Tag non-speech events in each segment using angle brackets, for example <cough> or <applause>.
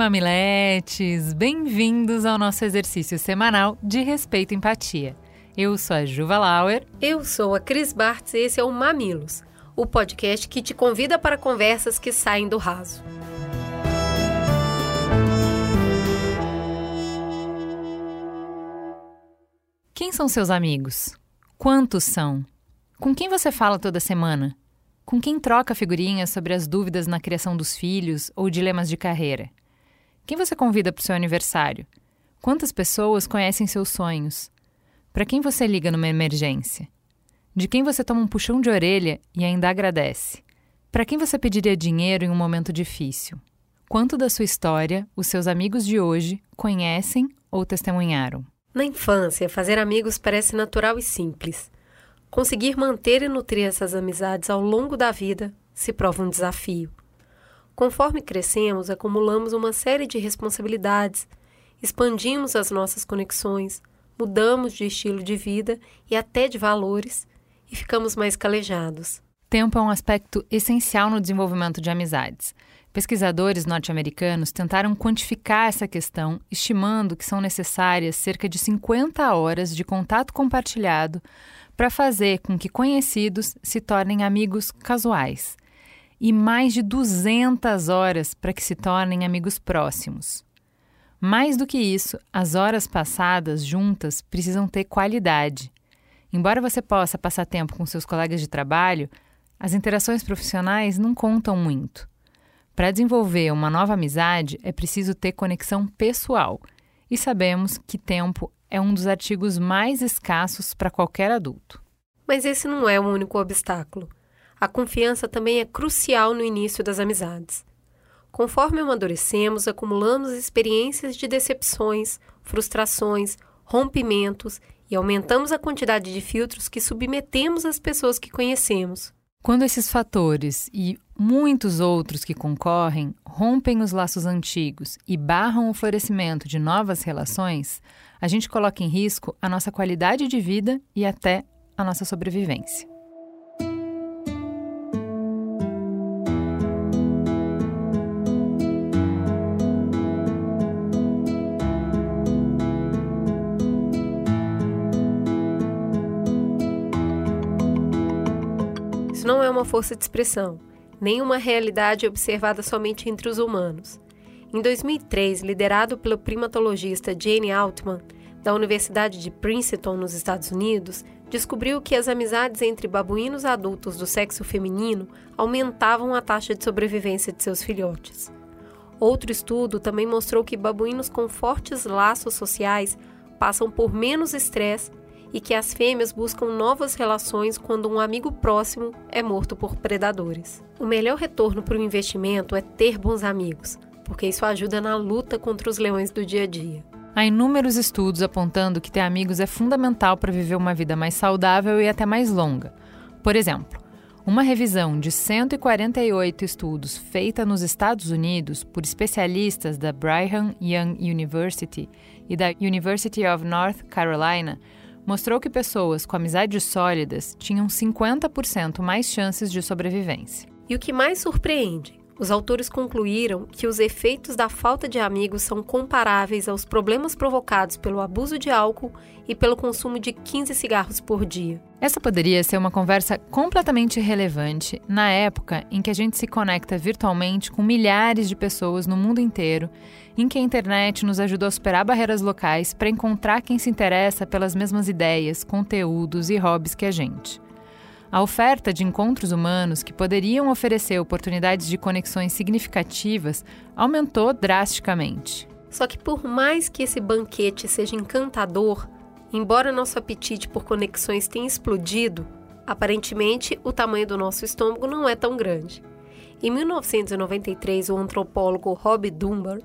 mamiletes, bem-vindos ao nosso exercício semanal de respeito e empatia. Eu sou a Juva Lauer. Eu sou a Cris Bartz e esse é o Mamilos, o podcast que te convida para conversas que saem do raso. Quem são seus amigos? Quantos são? Com quem você fala toda semana? Com quem troca figurinhas sobre as dúvidas na criação dos filhos ou dilemas de carreira? Quem você convida para o seu aniversário? Quantas pessoas conhecem seus sonhos? Para quem você liga numa emergência? De quem você toma um puxão de orelha e ainda agradece? Para quem você pediria dinheiro em um momento difícil? Quanto da sua história os seus amigos de hoje conhecem ou testemunharam? Na infância, fazer amigos parece natural e simples. Conseguir manter e nutrir essas amizades ao longo da vida se prova um desafio. Conforme crescemos, acumulamos uma série de responsabilidades, expandimos as nossas conexões, mudamos de estilo de vida e até de valores e ficamos mais calejados. Tempo é um aspecto essencial no desenvolvimento de amizades. Pesquisadores norte-americanos tentaram quantificar essa questão, estimando que são necessárias cerca de 50 horas de contato compartilhado para fazer com que conhecidos se tornem amigos casuais e mais de 200 horas para que se tornem amigos próximos. Mais do que isso, as horas passadas juntas precisam ter qualidade. Embora você possa passar tempo com seus colegas de trabalho, as interações profissionais não contam muito. Para desenvolver uma nova amizade, é preciso ter conexão pessoal. E sabemos que tempo é um dos artigos mais escassos para qualquer adulto. Mas esse não é o único obstáculo. A confiança também é crucial no início das amizades. Conforme amadurecemos, acumulamos experiências de decepções, frustrações, rompimentos e aumentamos a quantidade de filtros que submetemos às pessoas que conhecemos. Quando esses fatores e muitos outros que concorrem rompem os laços antigos e barram o florescimento de novas relações, a gente coloca em risco a nossa qualidade de vida e até a nossa sobrevivência. Uma força de expressão, nem uma realidade observada somente entre os humanos. Em 2003, liderado pelo primatologista Jane Altman, da Universidade de Princeton, nos Estados Unidos, descobriu que as amizades entre babuínos adultos do sexo feminino aumentavam a taxa de sobrevivência de seus filhotes. Outro estudo também mostrou que babuínos com fortes laços sociais passam por menos estresse e que as fêmeas buscam novas relações quando um amigo próximo é morto por predadores. O melhor retorno para o investimento é ter bons amigos, porque isso ajuda na luta contra os leões do dia a dia. Há inúmeros estudos apontando que ter amigos é fundamental para viver uma vida mais saudável e até mais longa. Por exemplo, uma revisão de 148 estudos feita nos Estados Unidos por especialistas da Brigham Young University e da University of North Carolina mostrou que pessoas com amizades sólidas tinham 50% mais chances de sobrevivência. E o que mais surpreende? Os autores concluíram que os efeitos da falta de amigos são comparáveis aos problemas provocados pelo abuso de álcool e pelo consumo de 15 cigarros por dia. Essa poderia ser uma conversa completamente relevante na época em que a gente se conecta virtualmente com milhares de pessoas no mundo inteiro, em que a internet nos ajudou a superar barreiras locais para encontrar quem se interessa pelas mesmas ideias, conteúdos e hobbies que a gente. A oferta de encontros humanos que poderiam oferecer oportunidades de conexões significativas aumentou drasticamente. Só que, por mais que esse banquete seja encantador, embora nosso apetite por conexões tenha explodido, aparentemente o tamanho do nosso estômago não é tão grande. Em 1993, o antropólogo Rob Dunbar,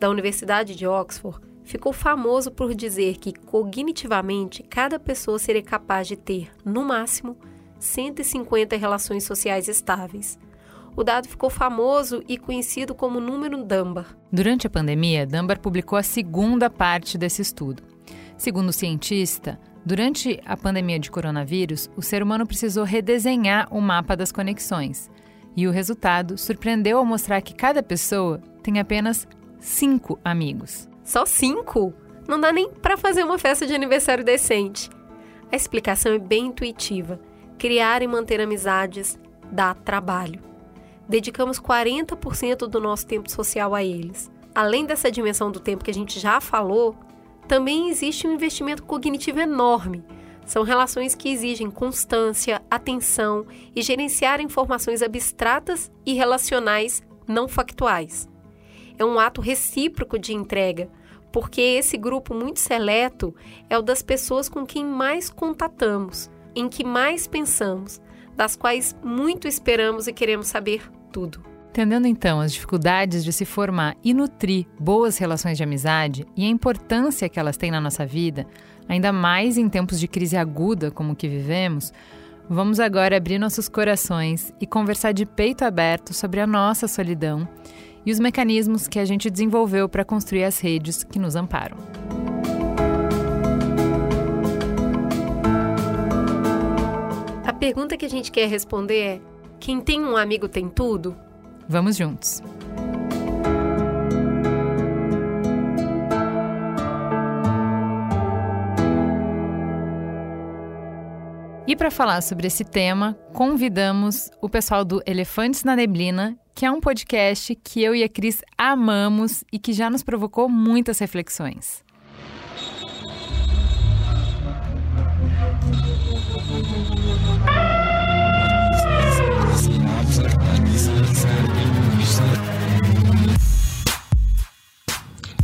da Universidade de Oxford, ficou famoso por dizer que cognitivamente cada pessoa seria capaz de ter, no máximo, 150 relações sociais estáveis. O dado ficou famoso e conhecido como número Dunbar. Durante a pandemia, Dunbar publicou a segunda parte desse estudo. Segundo o cientista, durante a pandemia de coronavírus, o ser humano precisou redesenhar o mapa das conexões. E o resultado surpreendeu ao mostrar que cada pessoa tem apenas cinco amigos. Só cinco? Não dá nem para fazer uma festa de aniversário decente. A explicação é bem intuitiva. Criar e manter amizades dá trabalho. Dedicamos 40% do nosso tempo social a eles. Além dessa dimensão do tempo que a gente já falou, também existe um investimento cognitivo enorme. São relações que exigem constância, atenção e gerenciar informações abstratas e relacionais não factuais é um ato recíproco de entrega, porque esse grupo muito seleto é o das pessoas com quem mais contatamos, em que mais pensamos, das quais muito esperamos e queremos saber tudo. Entendendo então as dificuldades de se formar e nutrir boas relações de amizade e a importância que elas têm na nossa vida, ainda mais em tempos de crise aguda como o que vivemos, vamos agora abrir nossos corações e conversar de peito aberto sobre a nossa solidão e os mecanismos que a gente desenvolveu para construir as redes que nos amparam. Pergunta que a gente quer responder é: quem tem um amigo tem tudo? Vamos juntos. E para falar sobre esse tema, convidamos o pessoal do Elefantes na Neblina que é um podcast que eu e a Cris amamos e que já nos provocou muitas reflexões.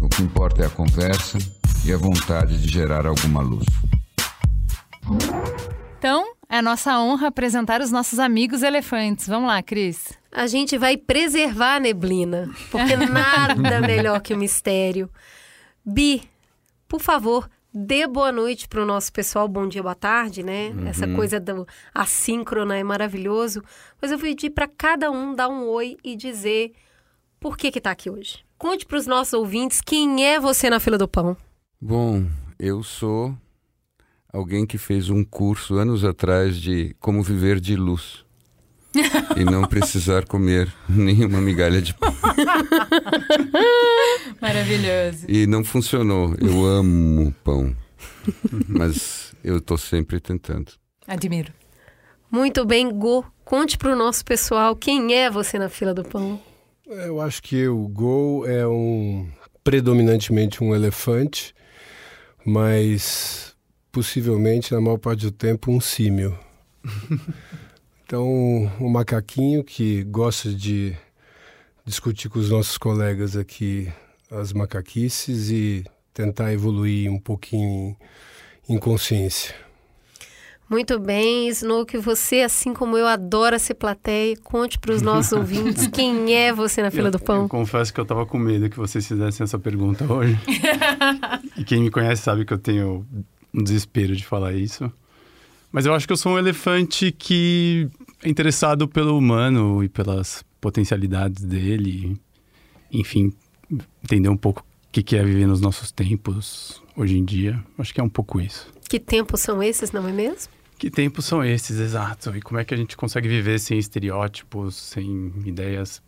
O que importa é a conversa e a vontade de gerar alguma luz. Então, é nossa honra apresentar os nossos amigos elefantes. Vamos lá, Cris a gente vai preservar a neblina, porque <laughs> nada melhor que o mistério. Bi, por favor, dê boa noite para o nosso pessoal, bom dia, boa tarde, né? Uhum. Essa coisa do assíncrona é maravilhoso. Mas eu vou pedir para cada um dar um oi e dizer por que que tá aqui hoje. Conte para os nossos ouvintes quem é você na fila do pão. Bom, eu sou alguém que fez um curso anos atrás de como viver de luz <laughs> e não precisar comer nenhuma migalha de pão. <laughs> Maravilhoso. E não funcionou. Eu amo pão, mas eu estou sempre tentando. Admiro. Muito bem, Go. Conte para o nosso pessoal quem é você na fila do pão. Eu acho que o Go é um predominantemente um elefante, mas possivelmente na maior parte do tempo um símio. <laughs> Então, um macaquinho que gosta de discutir com os nossos colegas aqui as macaquices e tentar evoluir um pouquinho em consciência. Muito bem, Snook, você, assim como eu, adora ser plateia. Conte para os nossos <laughs> ouvintes quem é você na fila eu, do pão. Eu confesso que eu estava com medo que vocês fizessem essa pergunta hoje. <laughs> e quem me conhece sabe que eu tenho um desespero de falar isso. Mas eu acho que eu sou um elefante que é interessado pelo humano e pelas potencialidades dele. Enfim, entender um pouco o que é viver nos nossos tempos hoje em dia. Acho que é um pouco isso. Que tempos são esses, não é mesmo? Que tempos são esses, exato. E como é que a gente consegue viver sem estereótipos, sem ideias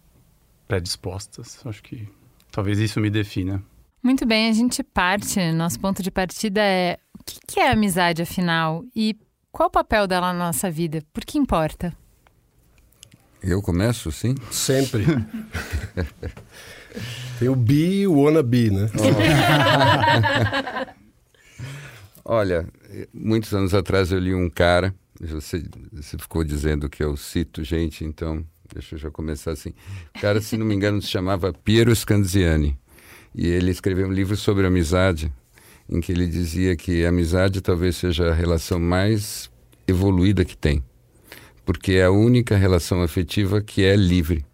predispostas? Acho que talvez isso me defina. Muito bem, a gente parte. Nosso ponto de partida é o que é amizade, afinal? E qual o papel dela na nossa vida? Por que importa? Eu começo, sim? Sempre. <laughs> Tem o bi e o wannabe, né? <laughs> Olha, muitos anos atrás eu li um cara, você, você ficou dizendo que eu cito gente, então deixa eu já começar assim. O cara, se não me engano, se chamava Piero Scanziani. E ele escreveu um livro sobre amizade, em que ele dizia que a amizade talvez seja a relação mais evoluída que tem, porque é a única relação afetiva que é livre.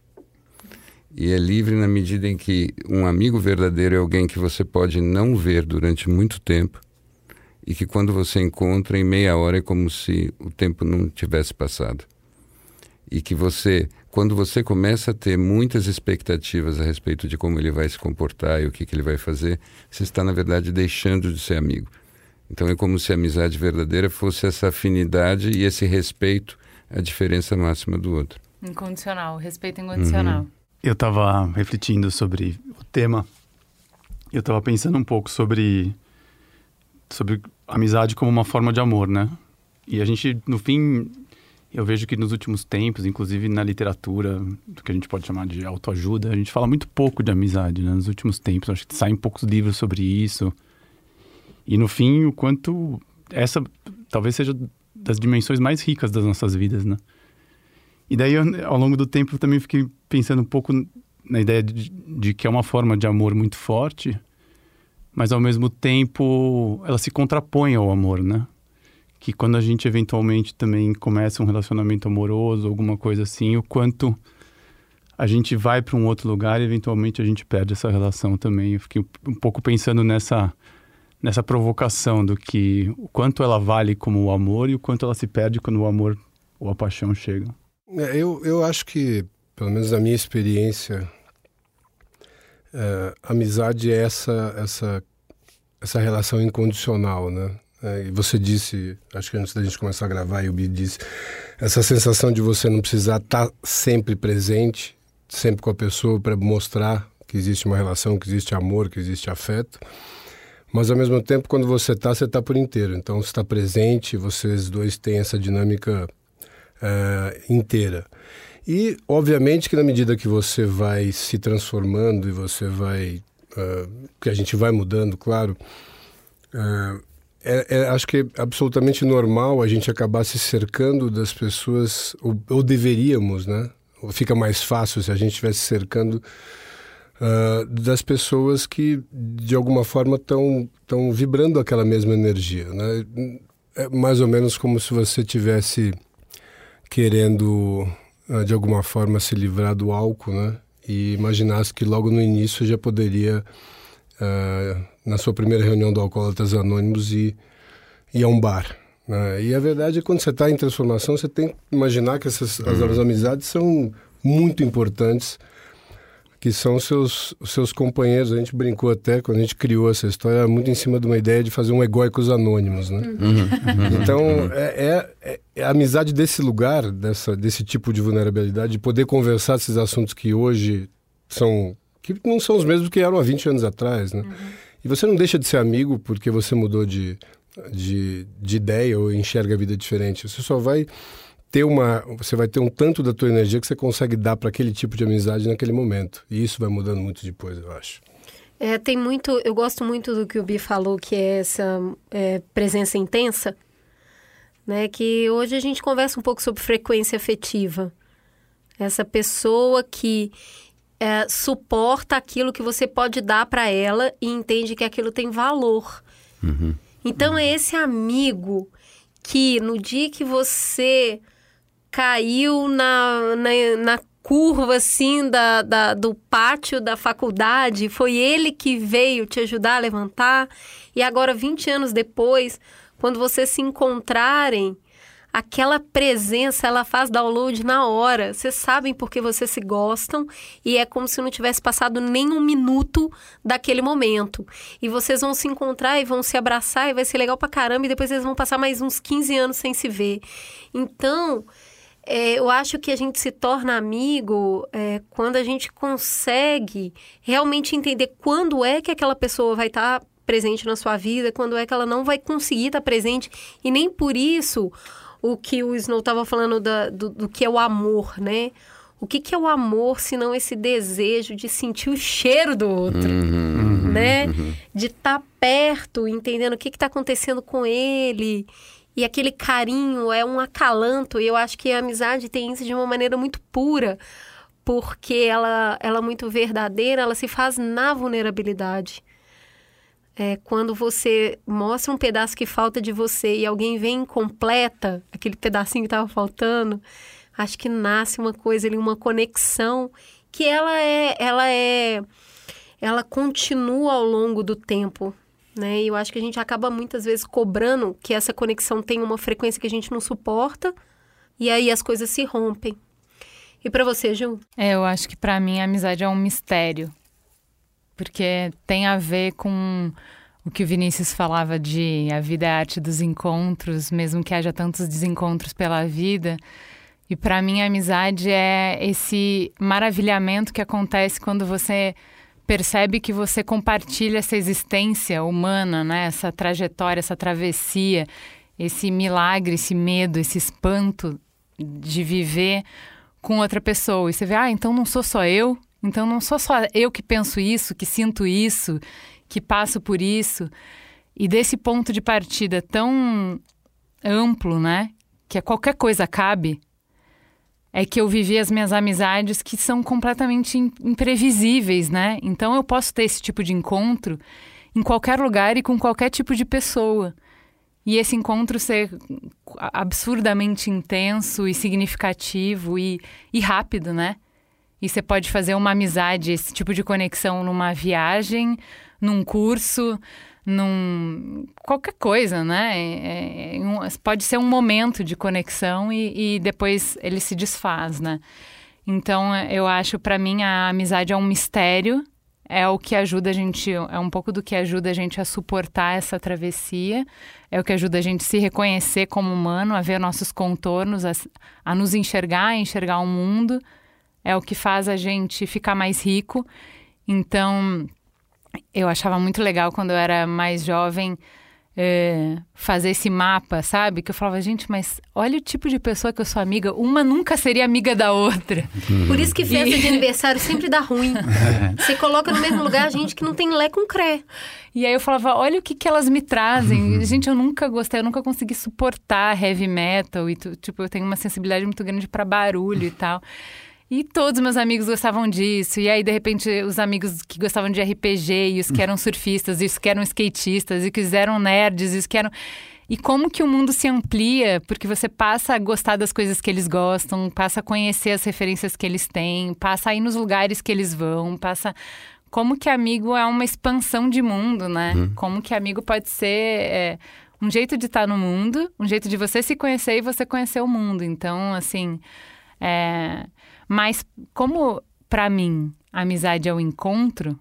E é livre na medida em que um amigo verdadeiro é alguém que você pode não ver durante muito tempo e que quando você encontra em meia hora é como se o tempo não tivesse passado. E que você, quando você começa a ter muitas expectativas a respeito de como ele vai se comportar e o que, que ele vai fazer, você está, na verdade, deixando de ser amigo. Então é como se a amizade verdadeira fosse essa afinidade e esse respeito à diferença máxima do outro. Incondicional, respeito incondicional. Uhum. Eu estava refletindo sobre o tema. Eu estava pensando um pouco sobre sobre amizade como uma forma de amor, né? E a gente, no fim, eu vejo que nos últimos tempos, inclusive na literatura, do que a gente pode chamar de autoajuda, a gente fala muito pouco de amizade, né? Nos últimos tempos, acho que saem poucos livros sobre isso. E no fim, o quanto essa talvez seja das dimensões mais ricas das nossas vidas, né? E daí, eu, ao longo do tempo, também fiquei pensando um pouco na ideia de, de, que é uma forma de amor muito forte, mas ao mesmo tempo ela se contrapõe ao amor, né? Que quando a gente eventualmente também começa um relacionamento amoroso, alguma coisa assim, o quanto a gente vai para um outro lugar e eventualmente a gente perde essa relação também. Eu fiquei um pouco pensando nessa nessa provocação do que o quanto ela vale como o amor e o quanto ela se perde quando o amor ou a paixão chegam. É, eu, eu acho que, pelo menos na minha experiência, é, amizade é essa, essa, essa relação incondicional, né? É, e você disse, acho que antes da gente começar a gravar, eu me disse, essa sensação de você não precisar estar sempre presente, sempre com a pessoa para mostrar que existe uma relação, que existe amor, que existe afeto. Mas ao mesmo tempo, quando você está, você está por inteiro. Então, você está presente, vocês dois têm essa dinâmica uh, inteira. E, obviamente, que na medida que você vai se transformando e você vai. Uh, que a gente vai mudando, claro. Uh, é, é, acho que é absolutamente normal a gente acabar se cercando das pessoas, ou, ou deveríamos, né? Fica mais fácil se a gente estivesse cercando uh, das pessoas que, de alguma forma, estão vibrando aquela mesma energia, né? É mais ou menos como se você tivesse querendo, de alguma forma, se livrar do álcool, né? E imaginasse que logo no início já poderia, uh, na sua primeira reunião do Alcoólatras Anônimos, ir, ir a um bar. Né? E a verdade é que quando você está em transformação, você tem que imaginar que essas, as, as uhum. amizades são muito importantes que são seus seus companheiros. A gente brincou até quando a gente criou essa história muito em cima de uma ideia de fazer um egóicos anônimos, né? Uhum. uhum. Então é, é, é, a amizade desse lugar, dessa desse tipo de vulnerabilidade, de poder conversar esses assuntos que hoje são que não são os mesmos que eram há 20 anos atrás, né? Uhum. E você não deixa de ser amigo porque você mudou de, de, de ideia ou enxerga a vida diferente. Você só vai ter uma, você vai ter um tanto da tua energia que você consegue dar para aquele tipo de amizade naquele momento. E isso vai mudando muito depois, eu acho. É, tem muito, eu gosto muito do que o Bi falou, que é essa é, presença intensa, né? Que hoje a gente conversa um pouco sobre frequência afetiva. Essa pessoa que é, suporta aquilo que você pode dar para ela e entende que aquilo tem valor. Uhum. Então é esse amigo que no dia que você caiu na, na, na curva assim da, da, do pátio da faculdade, foi ele que veio te ajudar a levantar. E agora, 20 anos depois, quando vocês se encontrarem, aquela presença ela faz download na hora. Vocês sabem porque vocês se gostam e é como se não tivesse passado nem um minuto daquele momento. E vocês vão se encontrar e vão se abraçar e vai ser legal pra caramba e depois vocês vão passar mais uns 15 anos sem se ver. Então, é, eu acho que a gente se torna amigo é, quando a gente consegue realmente entender quando é que aquela pessoa vai estar tá presente na sua vida, quando é que ela não vai conseguir estar tá presente. E nem por isso o que o Snow estava falando da, do, do que é o amor, né? O que, que é o amor se não esse desejo de sentir o cheiro do outro, Uhum, né? De estar tá perto, entendendo o que está acontecendo com ele. E aquele carinho é um acalanto. E eu acho que a amizade tem isso de uma maneira muito pura, porque ela, ela é muito verdadeira, ela se faz na vulnerabilidade. É, quando você mostra um pedaço que falta de você e alguém vem e completa aquele pedacinho que estava faltando, acho que nasce uma coisa ali, uma conexão que ela é, ela é, ela continua ao longo do tempo, né? E eu acho que a gente acaba muitas vezes cobrando que essa conexão tem uma frequência que a gente não suporta e aí as coisas se rompem. E para você, Ju? É, eu acho que para mim a amizade é um mistério. Porque tem a ver com o que o Vinícius falava de a vida é a arte dos encontros, mesmo que haja tantos desencontros pela vida. E para mim a amizade é esse maravilhamento que acontece quando você percebe que você compartilha essa existência humana, né? Essa trajetória, essa travessia, esse milagre, esse medo, esse espanto de viver com outra pessoa. E você vê, ah, então não sou só eu, então não sou só eu que penso isso, que sinto isso, que passo por isso. E desse ponto de partida tão amplo, né? Que a qualquer coisa cabe, é que eu vivi as minhas amizades que são completamente imprevisíveis, né? Então eu posso ter esse tipo de encontro em qualquer lugar e com qualquer tipo de pessoa. E esse encontro ser absurdamente intenso e significativo e, e rápido, né? E você pode fazer uma amizade, esse tipo de conexão numa viagem, num curso, num qualquer coisa, né? É, é, um, pode ser um momento de conexão e, e, depois ele se desfaz, né? Então eu acho para mim a amizade é um mistério, é o que ajuda a gente, é um pouco do que ajuda a gente a suportar essa travessia, é o que ajuda a gente a se reconhecer como humano, a ver nossos contornos, a, a nos enxergar, a enxergar o mundo, é o que faz a gente ficar mais rico. Então eu achava muito legal quando eu era mais jovem é, fazer esse mapa, sabe? Que eu falava, gente, mas olha o tipo de pessoa que eu sou amiga. Uma nunca seria amiga da outra. Por isso que festa e... de <laughs> aniversário sempre dá ruim. Você coloca no mesmo lugar gente que não tem lé com cré. E aí eu falava, olha o que, que elas me trazem. Uhum. Gente, eu nunca gostei, eu nunca consegui suportar heavy metal. E, tipo, eu tenho uma sensibilidade muito grande para barulho e tal. E todos meus amigos gostavam disso. E aí, de repente, os amigos que gostavam de RPG, e os que eram surfistas, e os que eram skatistas, e que eram nerds, e os que eram. E como que o mundo se amplia, porque você passa a gostar das coisas que eles gostam, passa a conhecer as referências que eles têm, passa a ir nos lugares que eles vão, passa. Como que amigo é uma expansão de mundo, né? Uhum. Como que amigo pode ser. É, um jeito de estar no mundo, um jeito de você se conhecer e você conhecer o mundo. Então, assim. É... Mas como para mim a amizade é o encontro,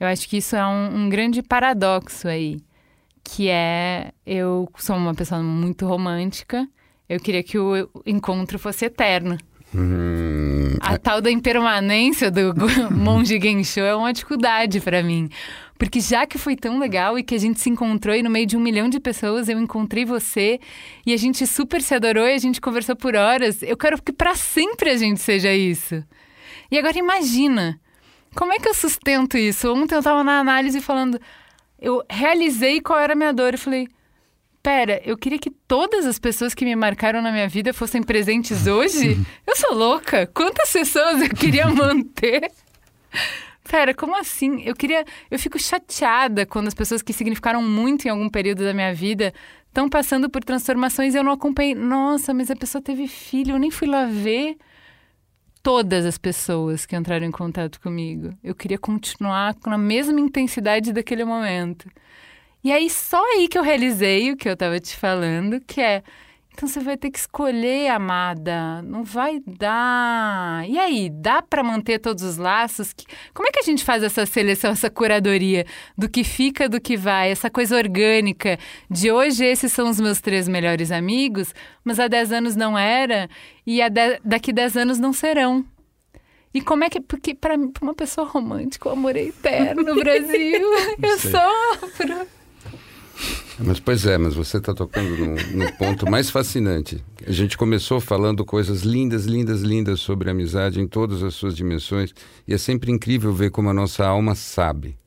eu acho que isso é um, um, grande paradoxo aí, que é eu sou uma pessoa muito romântica, eu queria que o encontro fosse eterno. Hum, a tal da impermanência do <laughs> monge Gensho é uma dificuldade para mim. Porque já que foi tão legal e que a gente se encontrou e no meio de um milhão de pessoas eu encontrei você e a gente super se adorou e a gente conversou por horas, eu quero que para sempre a gente seja isso. E agora imagina, como é que eu sustento isso? Ontem eu tava na análise falando, eu realizei qual era a minha dor. Eu falei, pera, eu queria que todas as pessoas que me marcaram na minha vida fossem presentes <laughs> hoje? Eu sou louca. Quantas pessoas eu queria <laughs> manter? Pera, como assim? Eu queria. Eu fico chateada quando as pessoas que significaram muito em algum período da minha vida estão passando por transformações e eu não acompanhei. Nossa, mas a pessoa teve filho, eu nem fui lá ver. Todas as pessoas que entraram em contato comigo. Eu queria continuar com a mesma intensidade daquele momento. E aí, só aí que eu realizei o que eu estava te falando, que é então você vai ter que escolher, amada. Não vai dar. E aí, dá para manter todos os laços? Como é que a gente faz essa seleção, essa curadoria do que fica, do que vai, essa coisa orgânica de hoje esses são os meus três melhores amigos, mas há dez anos não era e daqui dez anos não serão. E como é que. Porque para uma pessoa romântica, o amor é eterno no Brasil. <laughs> Eu sofro. Mas pois é, mas você está tocando no, no, ponto mais fascinante. A gente começou falando coisas lindas, lindas, lindas sobre a amizade em todas as suas dimensões, e é sempre incrível ver como a nossa alma sabe.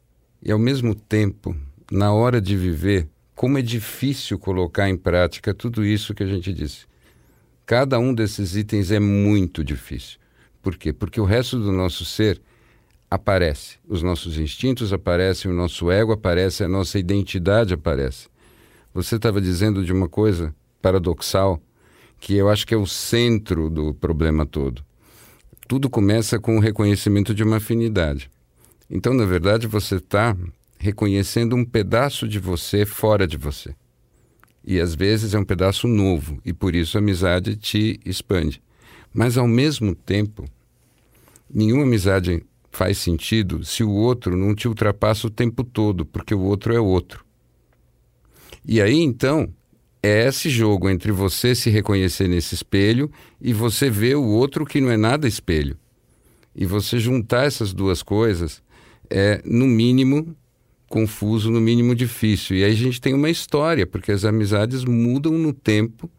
E ao mesmo tempo, na hora de viver, como é difícil colocar em prática tudo isso que a gente disse. Cada um desses itens é muito difícil. Por quê? Porque o resto do nosso ser aparece. Os nossos instintos aparecem, o nosso ego aparece, a nossa identidade aparece. Você estava dizendo de uma coisa paradoxal que eu acho que é o centro do problema todo. Tudo começa com o reconhecimento de uma afinidade. Então, na verdade, você está reconhecendo um pedaço de você fora de você. E às vezes é um pedaço novo, e por isso a amizade te expande. Mas ao mesmo tempo, nenhuma amizade faz sentido se o outro não te ultrapassa o tempo todo, porque o outro é outro. E aí então é esse jogo entre você se reconhecer nesse espelho e você ver o outro que não é nada espelho. E você juntar essas duas coisas é, no mínimo, confuso, no mínimo difícil. E aí a gente tem uma história, porque as amizades mudam no tempo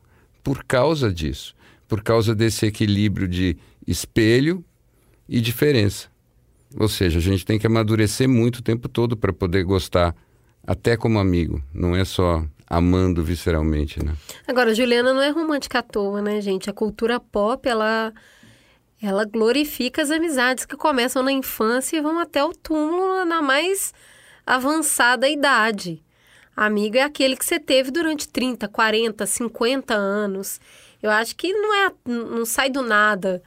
por causa disso, por causa desse equilíbrio de espelho e diferença. Ou seja, a gente tem que amadurecer muito o tempo todo para poder gostar, até como amigo, não é só amando visceralmente, né? Agora, Juliana não é romântica à toa, né, gente? A cultura pop, ela ela glorifica as amizades que começam na infância e vão até o túmulo na mais avançada idade. Amigo é aquele que você teve durante 30, 40, 50 anos. Eu acho que não é não sai do nada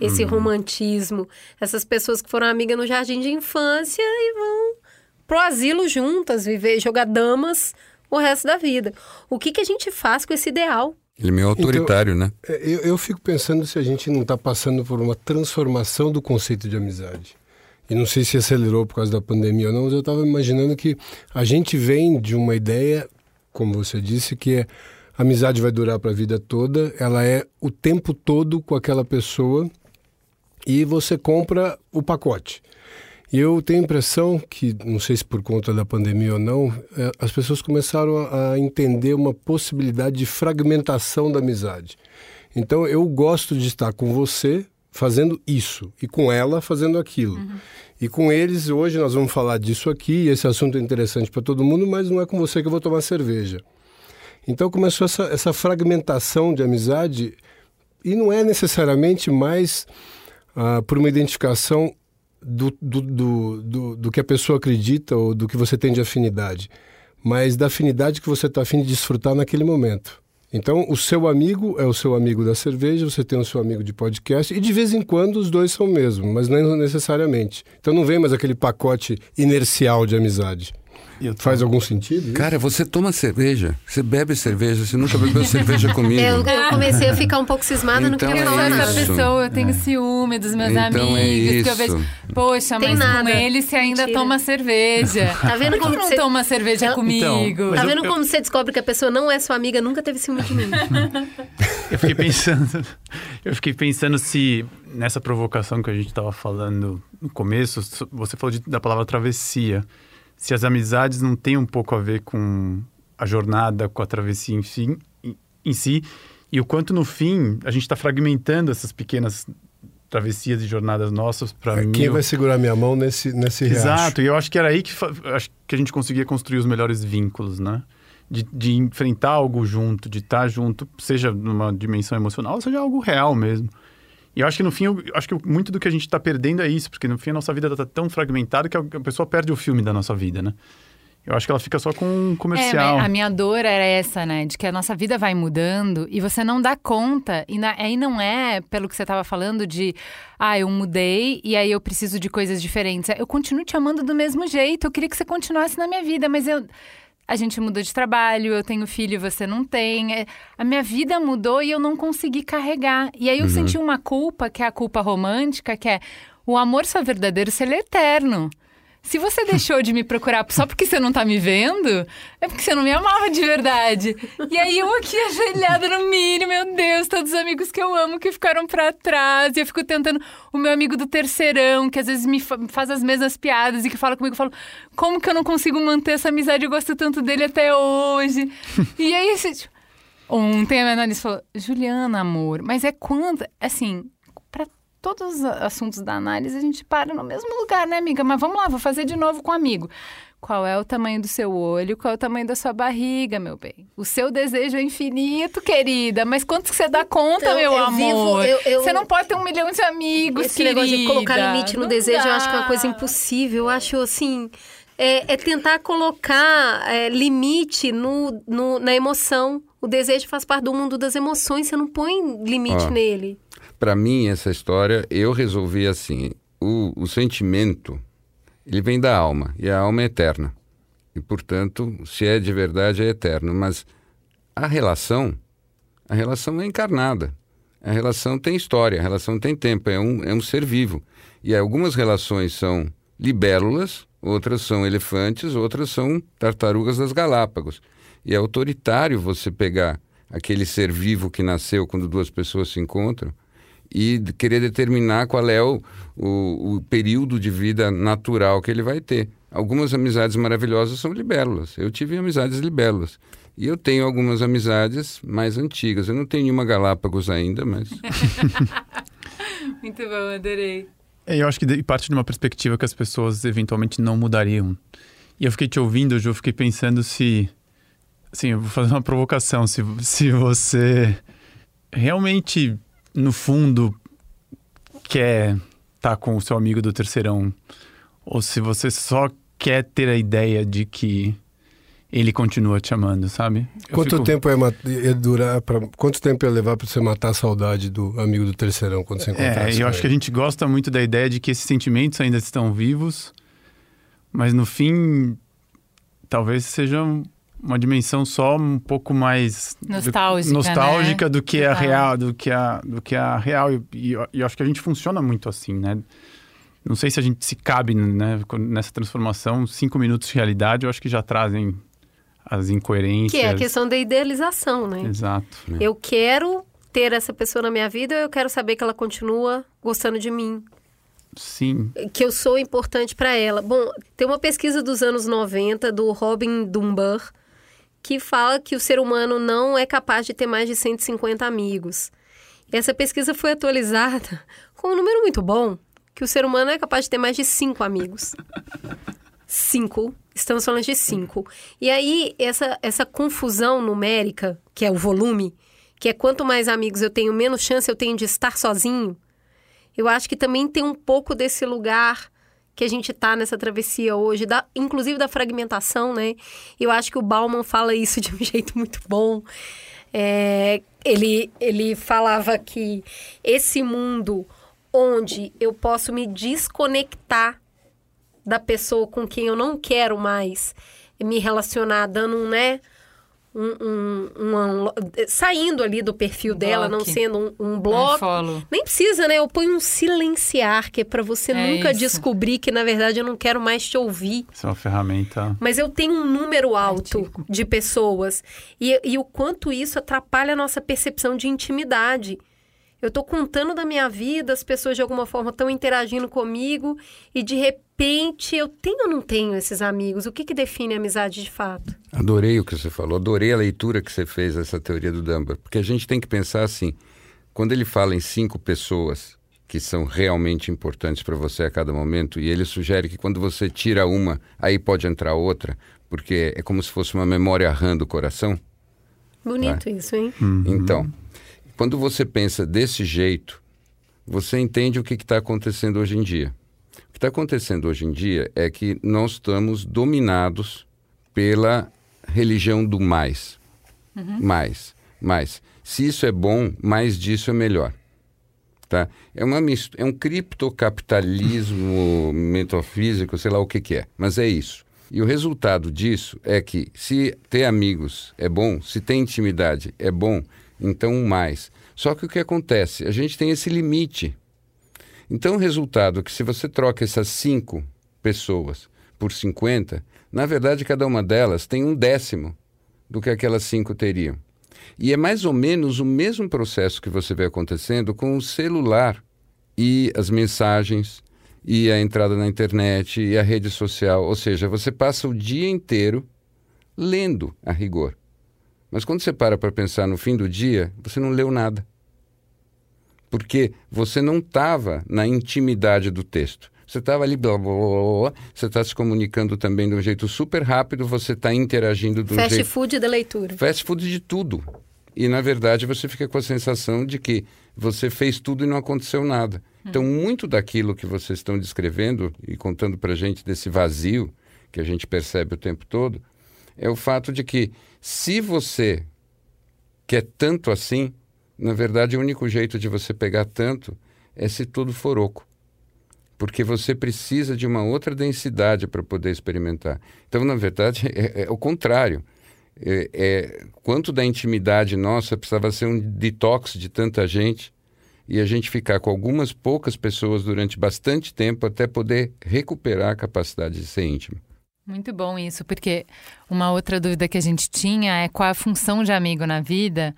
esse uhum. romantismo. Essas pessoas que foram amigas no jardim de infância e vão pro asilo juntas, viver, jogar damas o resto da vida. O que, que a gente faz com esse ideal? Ele é meio autoritário, então, né? É, eu, eu fico pensando se a gente não está passando por uma transformação do conceito de amizade. E não sei se acelerou por causa da pandemia ou não, mas eu estava imaginando que a gente vem de uma ideia, como você disse, que é a amizade vai durar para a vida toda, ela é o tempo todo com aquela pessoa e você compra o pacote. Eu tenho a impressão que, não sei se por conta da pandemia ou não, é, as pessoas começaram a entender uma possibilidade de fragmentação da amizade. Então eu gosto de estar com você fazendo isso e com ela fazendo aquilo. Uhum. E com eles, hoje nós vamos falar disso aqui, esse assunto é interessante para todo mundo, mas não é com você que eu vou tomar cerveja. Então começou essa, essa fragmentação de amizade e não é necessariamente mais ah, por uma identificação do, do, do, do, do que a pessoa acredita ou do que você tem de afinidade, mas da afinidade que você está afim de desfrutar naquele momento. Então, o seu amigo é o seu amigo da cerveja, você tem o seu amigo de podcast, e de vez em quando os dois são mesmo, mas não necessariamente. Então, não vem mais aquele pacote inercial de amizade. Faz algum sentido? Isso? Cara, você toma cerveja, você bebe cerveja, você nunca bebeu <laughs> cerveja comigo. Eu, eu, comecei a ficar um pouco cismada, então não queria é falar nada. Essa pessoa, eu tenho ciúme dos meus então amigos, é que eu vejo, poxa, Tem mas nada. com ele você ainda Mentira. toma cerveja. Tá vendo como não você toma cerveja então, comigo? tá vendo eu, como você descobre que a pessoa não é sua amiga, nunca teve ciúme de mim? <laughs> eu fiquei pensando, eu fiquei pensando se nessa provocação que a gente estava falando no começo, você falou de, da palavra travessia se as amizades não têm um pouco a ver com a jornada, com a travessia em, fim, em, si, e o quanto no fim a gente está fragmentando essas pequenas travessias e jornadas nossas para é, mim. Quem vai segurar minha mão nesse nesse Exato, e eu acho que era aí que acho que a gente conseguia construir os melhores vínculos, né? De, de enfrentar algo junto, de estar junto, seja numa dimensão emocional, seja algo real mesmo. E eu acho que no fim, eu acho que muito do que a gente está perdendo é isso, porque no fim a nossa vida está tão fragmentada que a pessoa perde o filme da nossa vida, né? Eu acho que ela fica só com um comercial. É, a minha dor era essa, né? De que a nossa vida vai mudando e você não dá conta. E na, aí não é pelo que você estava falando de, ah, eu mudei e aí eu preciso de coisas diferentes. Eu continuo te amando do mesmo jeito. Eu queria que você continuasse na minha vida, mas eu a gente mudou de trabalho, eu tenho filho e você não tem. É, a minha vida mudou e eu não consegui carregar. E aí eu uhum. senti uma culpa, que é a culpa romântica, que é o amor só é verdadeiro se ele é eterno. Se você deixou de me procurar só porque você não tá me vendo, é porque você não me amava de verdade. E aí eu aqui ajoelhada no milho, meu Deus, todos os amigos que eu amo que ficaram para trás. E eu fico tentando o meu amigo do terceirão, que às vezes me faz as mesmas piadas e que fala comigo, eu falo, como que eu não consigo manter essa amizade? Eu gosto tanto dele até hoje. <laughs> e aí, tipo, ontem a minha analista falou, Juliana, amor, mas é quando, assim, todos os assuntos da análise a gente para no mesmo lugar, né, amiga? Mas vamos lá, vou fazer de novo com o amigo. Qual é o tamanho do seu olho? Qual é o tamanho da sua barriga, meu bem? O seu desejo é infinito, querida. Mas quanto que você dá conta, então, meu eu amor? Vivo, eu, eu... Você não pode ter um milhão de amigos, Esse querida. negócio de colocar limite no não desejo, dá. eu acho que é uma coisa impossível. Eu acho, assim... É, é tentar colocar é, limite no, no, na emoção. O desejo faz parte do mundo das emoções. Você não põe limite nele para mim, essa história, eu resolvi assim: o, o sentimento, ele vem da alma, e a alma é eterna. E, portanto, se é de verdade, é eterno. Mas a relação, a relação é encarnada. A relação tem história, a relação tem tempo, é um, é um ser vivo. E algumas relações são libélulas, outras são elefantes, outras são tartarugas das Galápagos. E é autoritário você pegar aquele ser vivo que nasceu quando duas pessoas se encontram e querer determinar qual é o, o, o, período de vida natural que ele vai ter. Algumas amizades maravilhosas são libélulas. Eu tive amizades libélulas. E eu tenho algumas amizades mais antigas. Eu não tenho nenhuma Galápagos ainda, mas. <laughs> Muito bom, adorei. É, eu acho que parte de uma perspectiva que as pessoas eventualmente não mudariam. E eu fiquei te ouvindo, Ju, eu fiquei pensando se. Assim, eu vou fazer uma provocação. Se, se você realmente no fundo, quer estar tá com o seu amigo do terceirão, ou se você só quer ter a ideia de que ele continua te amando, sabe? Eu quanto fico... tempo ia, durar para quanto tempo ia levar para você matar a saudade do amigo do terceirão quando você encontrasse? É, eu acho ele? que a gente gosta muito da ideia de que esses sentimentos ainda estão vivos, mas no fim talvez sejam uma dimensão só um pouco mais nostálgica, do, nostálgica né? do que a real, do que a, do que a real. E, e, e eu acho que a gente funciona muito assim, né? Não sei se a gente se cabe né, nessa transformação. Cinco minutos de realidade, eu acho que já trazem as incoerências. Que é a questão da idealização, né? Exato. Eu quero ter essa pessoa na minha vida, eu quero saber que ela continua gostando de mim. Sim. Que eu sou importante para ela. Bom, tem uma pesquisa dos anos 90 do Robin Dunbar, que fala que o ser humano não é capaz de ter mais de 150 amigos. Essa pesquisa foi atualizada <laughs> com um número muito bom, que o ser humano é capaz de ter mais de cinco amigos. cinco. Estamos falando de cinco. E aí, essa, essa confusão numérica, que é o volume, que é quanto mais amigos eu tenho, menos chance eu tenho de estar sozinho, eu acho que também tem um pouco desse lugar que a gente está nessa travessia hoje, da, inclusive da fragmentação, né? Eu acho que o Bauman fala isso de um <laughs> jeito muito bom. É, ele, ele falava que esse mundo onde eu posso me desconectar da pessoa com quem eu não quero mais me relacionar, dando um, né, um, um, um, saindo ali do perfil dela, não sendo um, um bloco. Nem precisa, né? Eu ponho um silenciar, que é para você é nunca isso. descobrir que, na verdade, eu não quero mais te ouvir. Isso é uma ferramenta. Mas eu tenho um número alto de pessoas. E, e o quanto isso atrapalha a nossa percepção de intimidade. Eu estou contando da minha vida, as pessoas de alguma forma estão interagindo comigo e de repente eu tenho ou não tenho esses amigos? O que, que define a amizade de fato? Adorei o que você falou, adorei a leitura que você fez dessa teoria do Dunbar, porque a gente tem que pensar assim: quando ele fala em cinco pessoas que são realmente importantes para você a cada momento, e ele sugere que quando você tira uma, aí pode entrar outra, porque é como se fosse uma memória RAM do coração. Bonito tá? isso, hein? Uhum. Então, quando você pensa desse jeito, você entende o que está acontecendo hoje em dia. O que está acontecendo hoje em dia é que nós estamos dominados pela religião do mais. Uhum. Mais, mais. Se isso é bom, mais disso é melhor. Tá? É, uma é um criptocapitalismo <laughs> metafísico, sei lá o que, que é, mas é isso. E o resultado disso é que se ter amigos é bom, se ter intimidade é bom, então mais. Só que o que acontece? A gente tem esse limite. Então o resultado é que se você troca essas cinco pessoas por 50, na verdade, cada uma delas tem um décimo do que aquelas cinco teriam. E é mais ou menos o mesmo processo que você vê acontecendo com o celular e as mensagens e a entrada na internet e a rede social. Ou seja, você passa o dia inteiro lendo a rigor. Mas quando você para para pensar no fim do dia, você não leu nada. Porque você não estava na intimidade do texto. Você estava ali, blá, blá, blá, blá, você está se comunicando também de um jeito super rápido, você está interagindo um Fast jeito... food da leitura. Fast food de tudo. E, na verdade, você fica com a sensação de que você fez tudo e não aconteceu nada. Então, muito daquilo que vocês estão descrevendo e contando para a gente desse vazio que a gente percebe o tempo todo, é o fato de que, se você quer tanto assim, na verdade, o único jeito de você pegar tanto é se tudo for oco. Porque você precisa de uma outra densidade para poder experimentar. Então, na verdade, <laughs> é, é o contrário. É, é, quanto da intimidade nossa precisava ser um detox de tanta gente e a gente ficar com algumas poucas pessoas durante bastante tempo até poder recuperar a capacidade de ser íntimo. Muito bom isso, porque uma outra dúvida que a gente tinha é qual a função de amigo na vida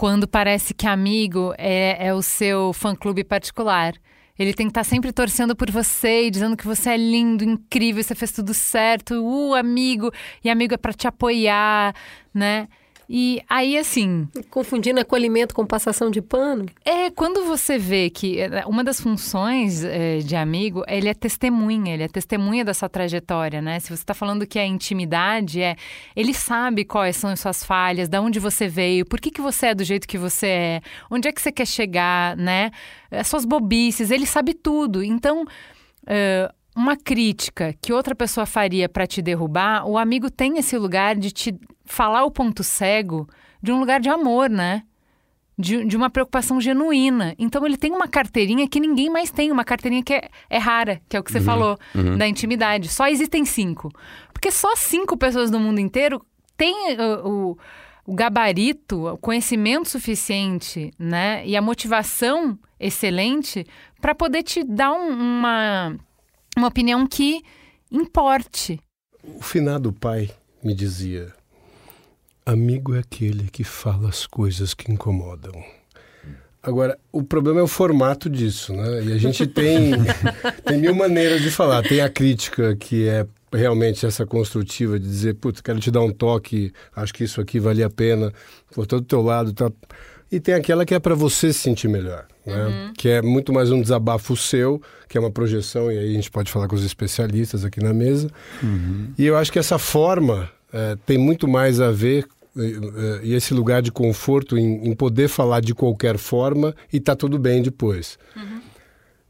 quando parece que amigo é, é o seu fã-clube particular. Ele tem que estar sempre torcendo por você e dizendo que você é lindo, incrível, você fez tudo certo, uh, amigo, e amigo é para te apoiar, né? E aí, assim. Confundindo acolhimento com passação de pano? É, quando você vê que é, uma das funções é, de amigo, ele é testemunha, ele é testemunha da sua trajetória, né? Se você está falando que é intimidade, é. Ele sabe quais são as suas falhas, de onde você veio, por que, que você é do jeito que você é, onde é que você quer chegar, né? As suas bobices, ele sabe tudo. Então. Uh, uma crítica que outra pessoa faria para te derrubar, o amigo tem esse lugar de te falar o ponto cego de um lugar de amor, né? De, de uma preocupação genuína. Então ele tem uma carteirinha que ninguém mais tem, uma carteirinha que é, é rara, que é o que você uhum, falou, uhum. da intimidade. Só existem cinco. Porque só cinco pessoas do mundo inteiro têm uh, o, o gabarito, o conhecimento suficiente, né? E a motivação excelente para poder te dar um, uma uma opinião que importe. O finado pai me dizia: amigo é aquele que fala as coisas que incomodam. Agora, o problema é o formato disso, né? E a gente <laughs> tem, tem mil maneiras de falar. Tem a crítica, que é realmente essa construtiva de dizer, putz, quero te dar um toque, acho que isso aqui vale a pena, por todo o teu lado, tá? E tem aquela que é para você se sentir melhor, né? Uhum. Que é muito mais um desabafo seu, que é uma projeção, e aí a gente pode falar com os especialistas aqui na mesa. Uhum. E eu acho que essa forma é, tem muito mais a ver e esse lugar de conforto em, em, poder falar de qualquer forma e tá tudo bem depois. Uhum.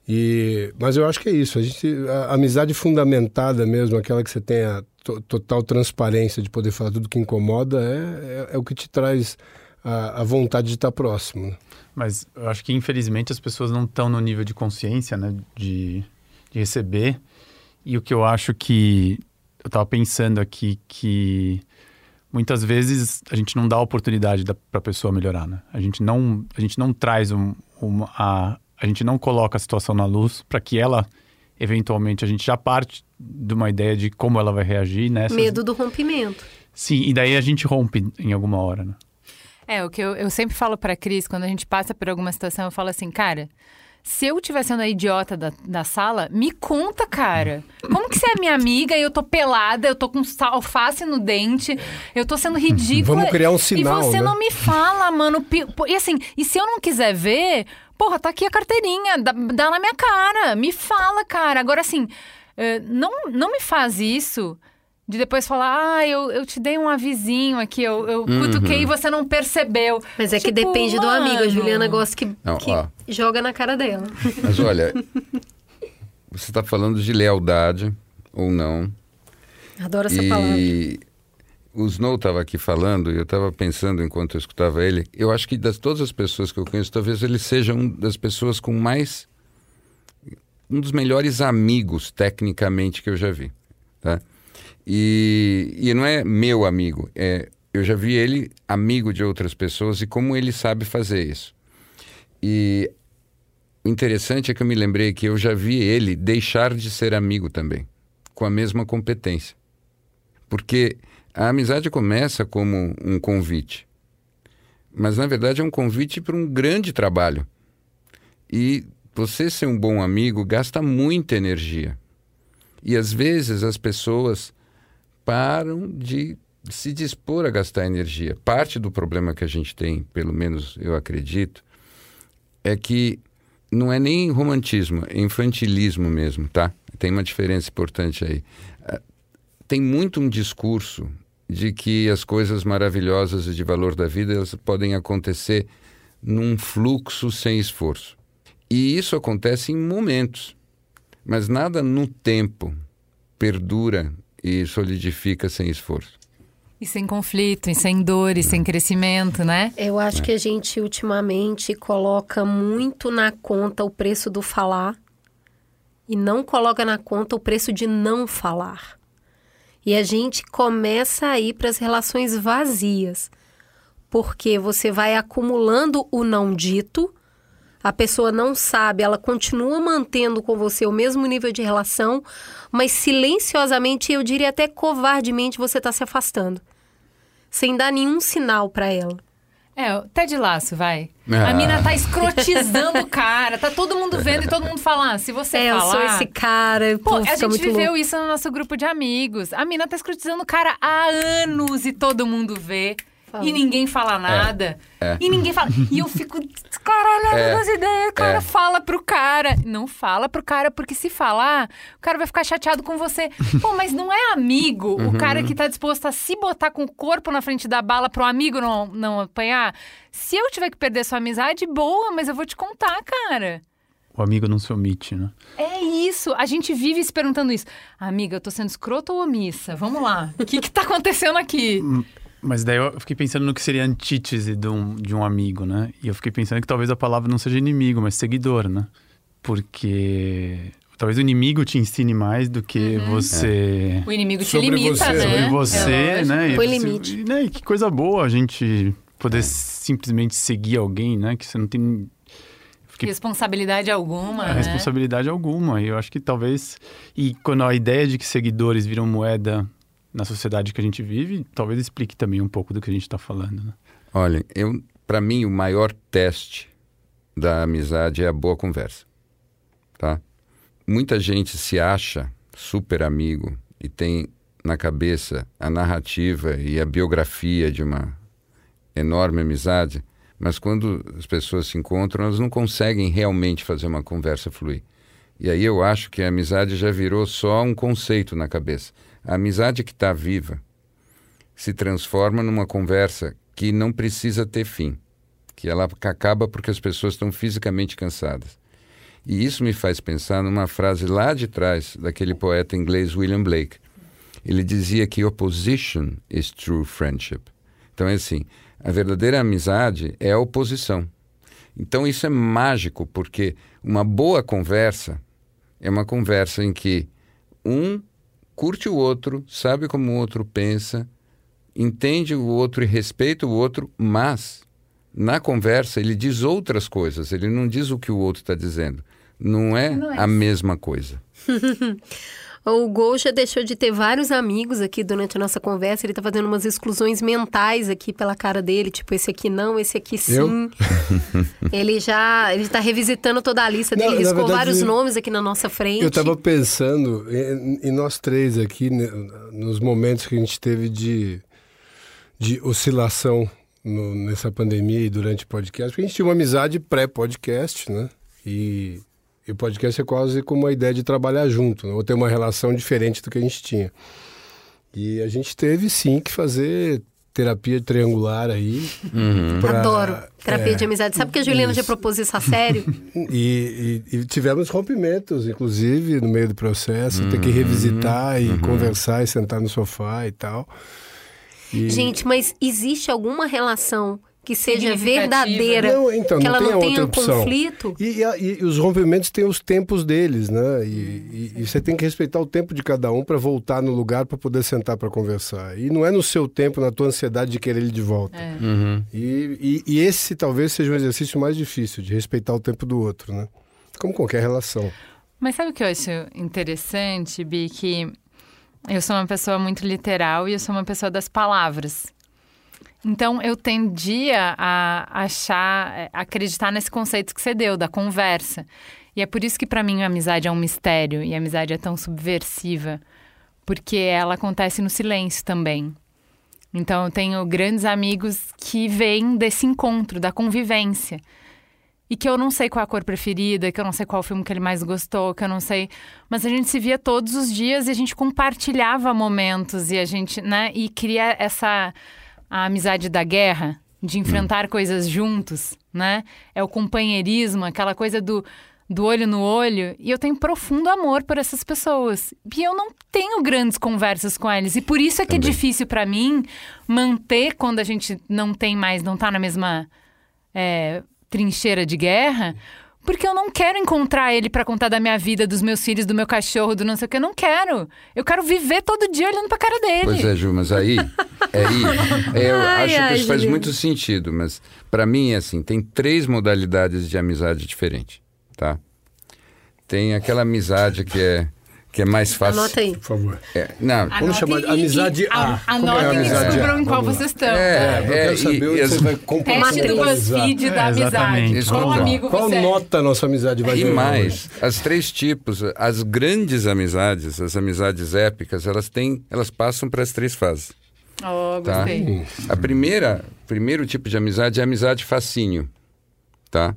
E, mas eu acho que é isso. A, gente, a amizade fundamentada mesmo, aquela que você tem a to, total transparência de poder falar tudo que incomoda, é, é, é o que te traz a, a vontade de estar próximo. Né? Mas eu acho que, infelizmente, as pessoas não estão no nível de consciência, né? De, de receber. E o que eu acho que... Eu estava pensando aqui que muitas vezes a gente não dá a oportunidade para a pessoa melhorar, né? A gente não, a gente não traz um, uma... A, a gente não coloca a situação na luz para que ela eventualmente a gente já parte de uma ideia de como ela vai reagir nessa medo do rompimento sim e daí a gente rompe em alguma hora né? É, o que eu, eu sempre falo pra Cris, quando a gente passa por alguma situação, eu falo assim, cara, se eu estiver sendo a idiota da, da sala, me conta, cara. Como que você é minha amiga e eu tô pelada, eu tô com alface no dente, eu tô sendo <laughs> ridícula. Vamos criar um sinal, E você né? não me fala, mano. E assim, e se eu não quiser ver, porra, tá aqui a carteirinha, dá, dá na minha cara. Me fala, cara. Agora, assim, eh, não, não me faz isso de depois falar, ah, eu, eu te dei um avisinho aqui, eu, eu uhum. cutuquei e você não percebeu. Mas é tipo, que depende mano... do amigo. A Juliana gosta que, não, que joga na cara dela. Mas olha, você está falando de lealdade ou não. Adoro essa e... palavra. O Snow estava aqui falando e eu estava pensando enquanto eu escutava ele. Eu acho que das todas as pessoas que eu conheço, talvez ele seja uma das pessoas com mais. um dos melhores amigos, tecnicamente, que eu já vi. Tá? E, e não é meu amigo, é, eu já vi ele amigo de outras pessoas e como ele sabe fazer isso. E o interessante é que eu me lembrei que eu já vi ele deixar de ser amigo também. com a mesma competência. Porque a amizade começa como um convite, mas na verdade é um convite para um grande trabalho. E você ser um bom amigo gasta muita energia. E às vezes as pessoas param de se dispor a gastar energia. Parte do problema que a gente tem, pelo menos eu acredito, é que não é nem romantismo, é infantilismo mesmo, tá? Tem uma diferença importante aí. Ah, tem muito um discurso de que as coisas maravilhosas e de valor da vida elas podem acontecer num fluxo sem esforço. E isso acontece em momentos, mas nada no tempo perdura e solidifica sem esforço. E sem conflito, e sem dor, e sem crescimento, né? Eu acho que a gente ultimamente coloca muito na conta o preço do falar e não coloca na conta o preço de não falar. E a gente começa a ir para as relações vazias, porque você vai acumulando o não dito, a pessoa não sabe, ela continua mantendo com você o mesmo nível de relação, mas silenciosamente, eu diria até covardemente, você está se afastando, sem dar nenhum sinal para ela. É, até de laço, vai. Ah. A mina tá escrotizando o cara, tá todo mundo vendo e todo mundo falando. "Ah, Se você É, eu falar... sou esse cara, Pô, pô, a gente muito viveu louco. isso no nosso grupo de amigos. A mina tá escrotizando o cara há anos e todo mundo vê. Fala. E ninguém fala nada. é. E ninguém fala. E eu fico, caralho, <laughs> É, as ideias. O cara é. fala pro cara. Não fala pro cara, porque se falar, o cara vai ficar chateado com você. Pô, mas não é amigo Uhum. o cara que tá disposto a se botar com o corpo na frente da bala pro amigo não, não apanhar? Se eu tiver que perder sua amizade, boa, mas eu vou te contar, cara. O amigo não se omite, né? É isso, a gente vive se perguntando isso. Amiga, eu tô sendo escrota ou omissa? Vamos lá. O que que tá acontecendo aqui? Mas daí eu fiquei pensando no que seria antítese de um, de um amigo, né? E eu fiquei pensando que talvez a palavra não seja inimigo, mas seguidor, né? Porque talvez o inimigo te ensine mais do que você. O inimigo te Sobre limita, você, né? Sobre você, É né? E você- limite. E, né? E que coisa boa a gente poder simplesmente seguir alguém, né? Que você não tem que- Responsabilidade alguma, né? responsabilidade alguma. E eu acho que talvez. E quando a ideia de que seguidores viram moeda na sociedade que a gente vive, talvez explique também um pouco do que a gente está falando, né? Olha, eu, para mim, o maior teste da amizade é a boa conversa, tá? Muita gente se acha super amigo e tem na cabeça a narrativa e a biografia de uma enorme amizade, mas quando as pessoas se encontram, elas não conseguem realmente fazer uma conversa fluir. E aí eu acho que a amizade já virou só um conceito na cabeça. A amizade que está viva se transforma numa conversa que não precisa ter fim, que ela acaba porque as pessoas estão fisicamente cansadas. E isso me faz pensar numa frase lá de trás daquele poeta inglês William Blake. Ele dizia que opposition is true friendship. Então é assim, a verdadeira amizade é a oposição. Então isso é mágico, porque uma boa conversa é uma conversa em que um curte o outro, sabe como o outro pensa, entende o outro e respeita o outro, mas na conversa ele diz outras coisas, ele não diz o que o outro está dizendo. Não é, Não é a mesma coisa. <laughs> O Gol já deixou de ter vários amigos aqui durante a nossa conversa. Ele tá fazendo umas exclusões mentais aqui pela cara dele. Tipo, esse aqui não, esse aqui sim. Eu? <laughs> ele já... Ele tá revisitando toda a lista dele. Não, riscou verdade, vários nomes aqui na nossa frente. Eu estava pensando em, em nós três aqui, né, nos momentos que a gente teve de, de oscilação no- nessa pandemia e durante o podcast, porque a gente tinha uma amizade pré-podcast, né? E, e o podcast é quase como uma ideia de trabalhar junto, né? ou ter uma relação diferente do que a gente tinha. E a gente teve sim que fazer terapia triangular aí. pra- Adoro. Terapia é, de amizade. Sabe que a Juliana já isso. propôs isso a sério? <laughs> E, e- e tivemos rompimentos, inclusive, no meio do processo, ter que revisitar e conversar e sentar no sofá e tal. E- Gente, mas existe alguma relação que seja verdadeira? Não, então, que não ela tem a não tenha outra opção. conflito? E, e e os rompimentos têm os tempos deles, né? E, e- e você tem que respeitar o tempo de cada um para voltar no lugar para poder sentar para conversar. E não é no seu tempo, na tua ansiedade de querer ele de volta. É. E, e- e esse talvez seja um exercício mais difícil, de respeitar o tempo do outro, né? Como qualquer relação. Mas sabe o que eu acho interessante, Bi? Que Eu sou uma pessoa muito literal e eu sou uma pessoa das palavras. Então eu tendia a achar, a acreditar nesse conceito que você deu da conversa. E é por isso que para mim a amizade é um mistério e a amizade é tão subversiva, porque ela acontece no silêncio também. Então eu tenho grandes amigos que vêm desse encontro, da convivência. E que eu não sei qual é a cor preferida, que eu não sei qual filme que ele mais gostou, que eu não sei. Mas a gente se via todos os dias e a gente compartilhava momentos e a gente, né? E cria essa a amizade da guerra, de enfrentar coisas juntos, né? É o companheirismo, aquela coisa do, do olho no olho. E eu tenho profundo amor por essas pessoas. E eu não tenho grandes conversas com eles. E por isso é que é Também. é difícil para mim manter quando a gente não tem mais, não tá na mesma é, trincheira de guerra. Porque eu não quero encontrar ele para contar da minha vida, dos meus filhos, do meu cachorro, do não sei o que. Eu não quero. Eu quero viver todo dia olhando pra cara dele. Pois é, Ju, mas aí, é aí é, eu Ai, acho ai, que isso faz muito sentido, mas para mim é assim, tem três modalidades de amizade diferentes, tá? Tem aquela amizade que é que é mais fácil. Anota aí. Por favor. É, não, Vamos chamar de amizade A. Como é a Anotem e amizade A? descubram em qual vocês estão. É, Eu quero e- saber e onde você vai compartilhar. Teste do BuzzFeed da É, amizade. exatamente. Qual amigo Qual você é? nota a nossa amizade vai E ganhar mais, hoje? as três tipos, as grandes amizades, as amizades épicas, elas têm, elas passam para as três fases. Oh, Tá. gostei. A primeira, primeiro tipo de amizade é a amizade fascínio, tá?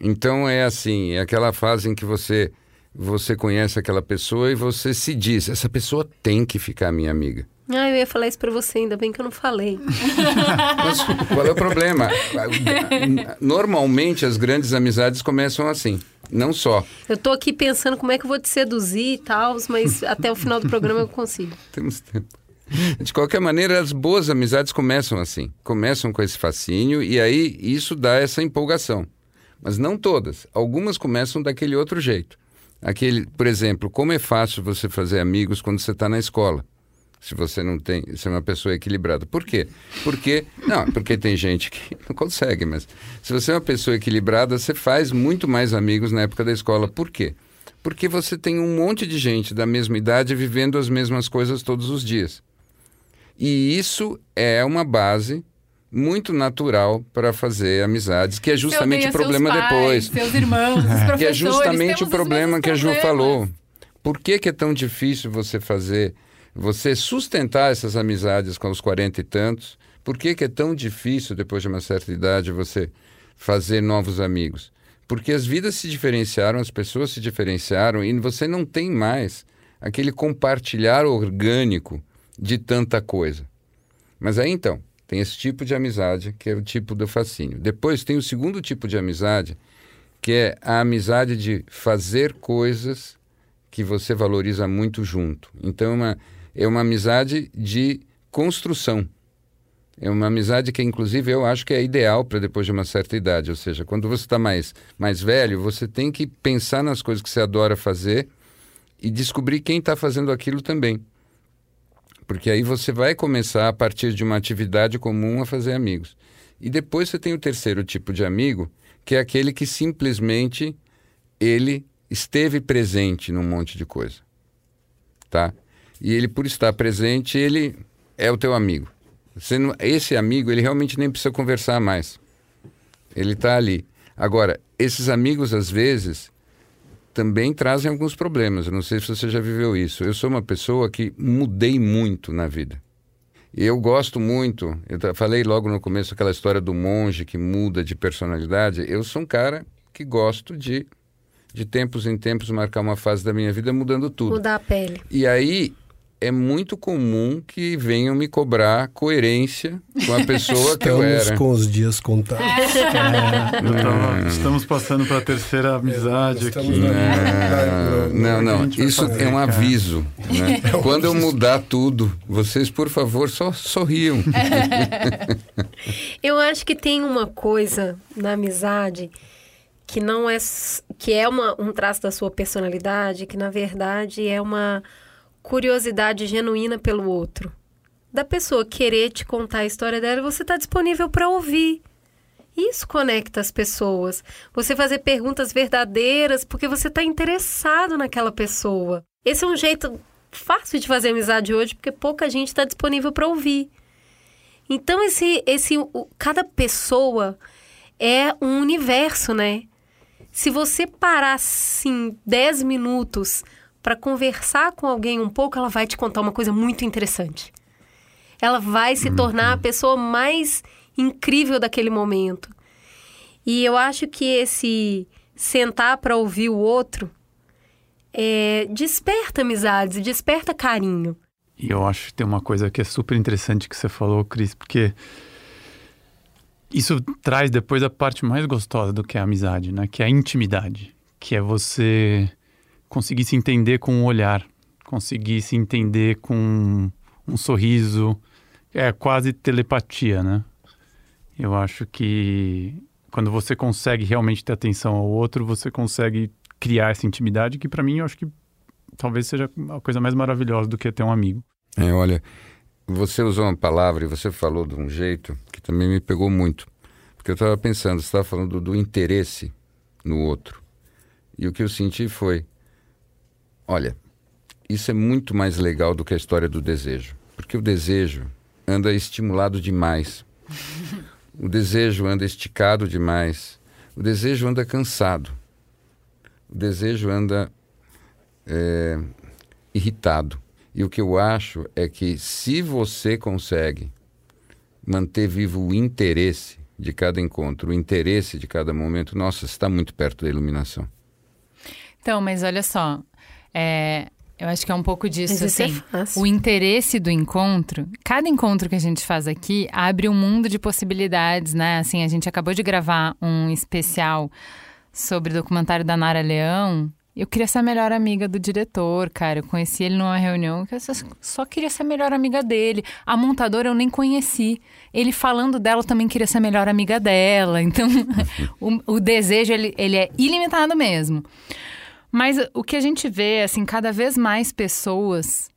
Então é assim, é aquela fase em que você você conhece aquela pessoa e você se diz, essa pessoa tem que ficar minha amiga. Ah, eu ia falar isso pra você, ainda bem que eu não falei. <laughs> Mas qual é o problema? Normalmente as grandes amizades começam assim, não só. Eu tô aqui pensando como é que eu vou te seduzir e tal, mas até o final do programa eu consigo. <laughs> Temos tempo. De qualquer maneira, as boas amizades começam assim. Começam com esse fascínio e aí isso dá essa empolgação. Mas não todas. Algumas começam daquele outro jeito. Aquele, por exemplo, como é fácil você fazer amigos quando você está na escola. Se você não tem, se é uma pessoa equilibrada. Por quê? Porque, não, porque tem gente que <laughs> não consegue, mas se você é uma pessoa equilibrada, você faz muito mais amigos na época da escola. Por quê? Porque você tem um monte de gente da mesma idade vivendo as mesmas coisas todos os dias. E isso é uma base muito natural para fazer amizades, que é justamente o problema seus pais, depois. Seus irmãos, os professores. <laughs> Que é justamente o problema que a Ju falou. Por que, que é tão difícil você fazer, você sustentar essas amizades com os 40 e tantos? Por que, que é tão difícil, depois de uma certa idade, você fazer novos amigos? Porque as vidas se diferenciaram, as pessoas se diferenciaram e você não tem mais aquele compartilhar orgânico de tanta coisa. Mas aí então, tem esse tipo de amizade, que é o tipo do fascínio. Depois tem o segundo tipo de amizade, que é a amizade de fazer coisas que você valoriza muito junto. Então é uma, é uma amizade de construção. É uma amizade que, inclusive, eu acho que é ideal para depois de uma certa idade. Ou seja, quando você está mais, mais velho, você tem que pensar nas coisas que você adora fazer e descobrir quem está fazendo aquilo também. Porque aí você vai começar, a partir de uma atividade comum, a fazer amigos. E depois você tem o terceiro tipo de amigo, que é aquele que simplesmente ele esteve presente num monte de coisa. Tá? E ele, por estar presente, ele é o teu amigo. Não- esse amigo, ele realmente nem precisa conversar mais. Ele está ali. Agora, esses amigos, às vezes, também trazem alguns problemas. Eu não sei se você já viveu isso. Eu sou uma pessoa que mudei muito na vida. Eu gosto muito, eu falei logo no começo aquela história do monge que muda de personalidade. Eu sou um cara que gosto de, de tempos em tempos, marcar uma fase da minha vida mudando tudo. Mudar a pele. E aí é muito comum que venham me cobrar coerência com a pessoa que eu Estamos era. com os dias contados. É, tava- estamos passando para a terceira amizade Estamos aqui. na- Ah, na- não, não. vai Isso fazer, é um cara? aviso. né? <laughs> Quando eu mudar tudo, vocês, por favor, só sorriam. <laughs> Eu acho que tem uma coisa na amizade que não é que é uma, um traço da sua personalidade, que na verdade é uma curiosidade genuína pelo outro. Da pessoa querer te contar a história dela, você está disponível para ouvir. Isso conecta as pessoas. Você fazer perguntas verdadeiras porque você está interessado naquela pessoa. Esse é um jeito fácil de fazer amizade hoje porque pouca gente está disponível para ouvir. Então esse esse cada pessoa é um universo, né? Se você parar assim 10 minutos para conversar com alguém um pouco, ela vai te contar uma coisa muito interessante. Ela vai se tornar a pessoa mais incrível daquele momento. E eu acho que esse sentar para ouvir o outro é, desperta amizades, desperta carinho. E eu acho que tem uma coisa que é super interessante que você falou, Cris, porque isso traz depois a parte mais gostosa do que a amizade, né? Que é a intimidade, que é você conseguir se entender com um olhar, conseguir se entender com um sorriso, é quase telepatia, né? Eu acho que quando você consegue realmente ter atenção ao outro, você consegue criar essa intimidade que para mim eu acho que talvez seja a coisa mais maravilhosa do que ter um amigo. É, olha, você usou uma palavra e você falou de um jeito que também me pegou muito. Porque eu estava pensando, você estava falando do, do interesse no outro. E o que eu senti foi: olha, isso é muito mais legal do que a história do desejo. Porque o desejo anda estimulado demais. O desejo anda esticado demais. O desejo anda cansado o desejo anda é, irritado. E o que eu acho é que se você consegue manter vivo o interesse de cada encontro, o interesse de cada momento, nossa, está muito perto da iluminação. Então, mas olha só, é, eu acho que é um pouco disso, Mas isso é assim. fácil. o interesse do encontro, cada encontro que a gente faz aqui abre um mundo de possibilidades, né? Assim, a gente acabou de gravar um especial sobre o documentário da Nara Leão. Eu queria ser a melhor amiga do diretor, cara. Eu conheci ele numa reunião que eu só, só queria ser a melhor amiga dele. A montadora eu nem conheci. Ele falando dela eu também queria ser a melhor amiga dela. Então, <laughs> o, o desejo, ele, ele é ilimitado mesmo. Mas o que a gente vê, assim, cada vez mais pessoas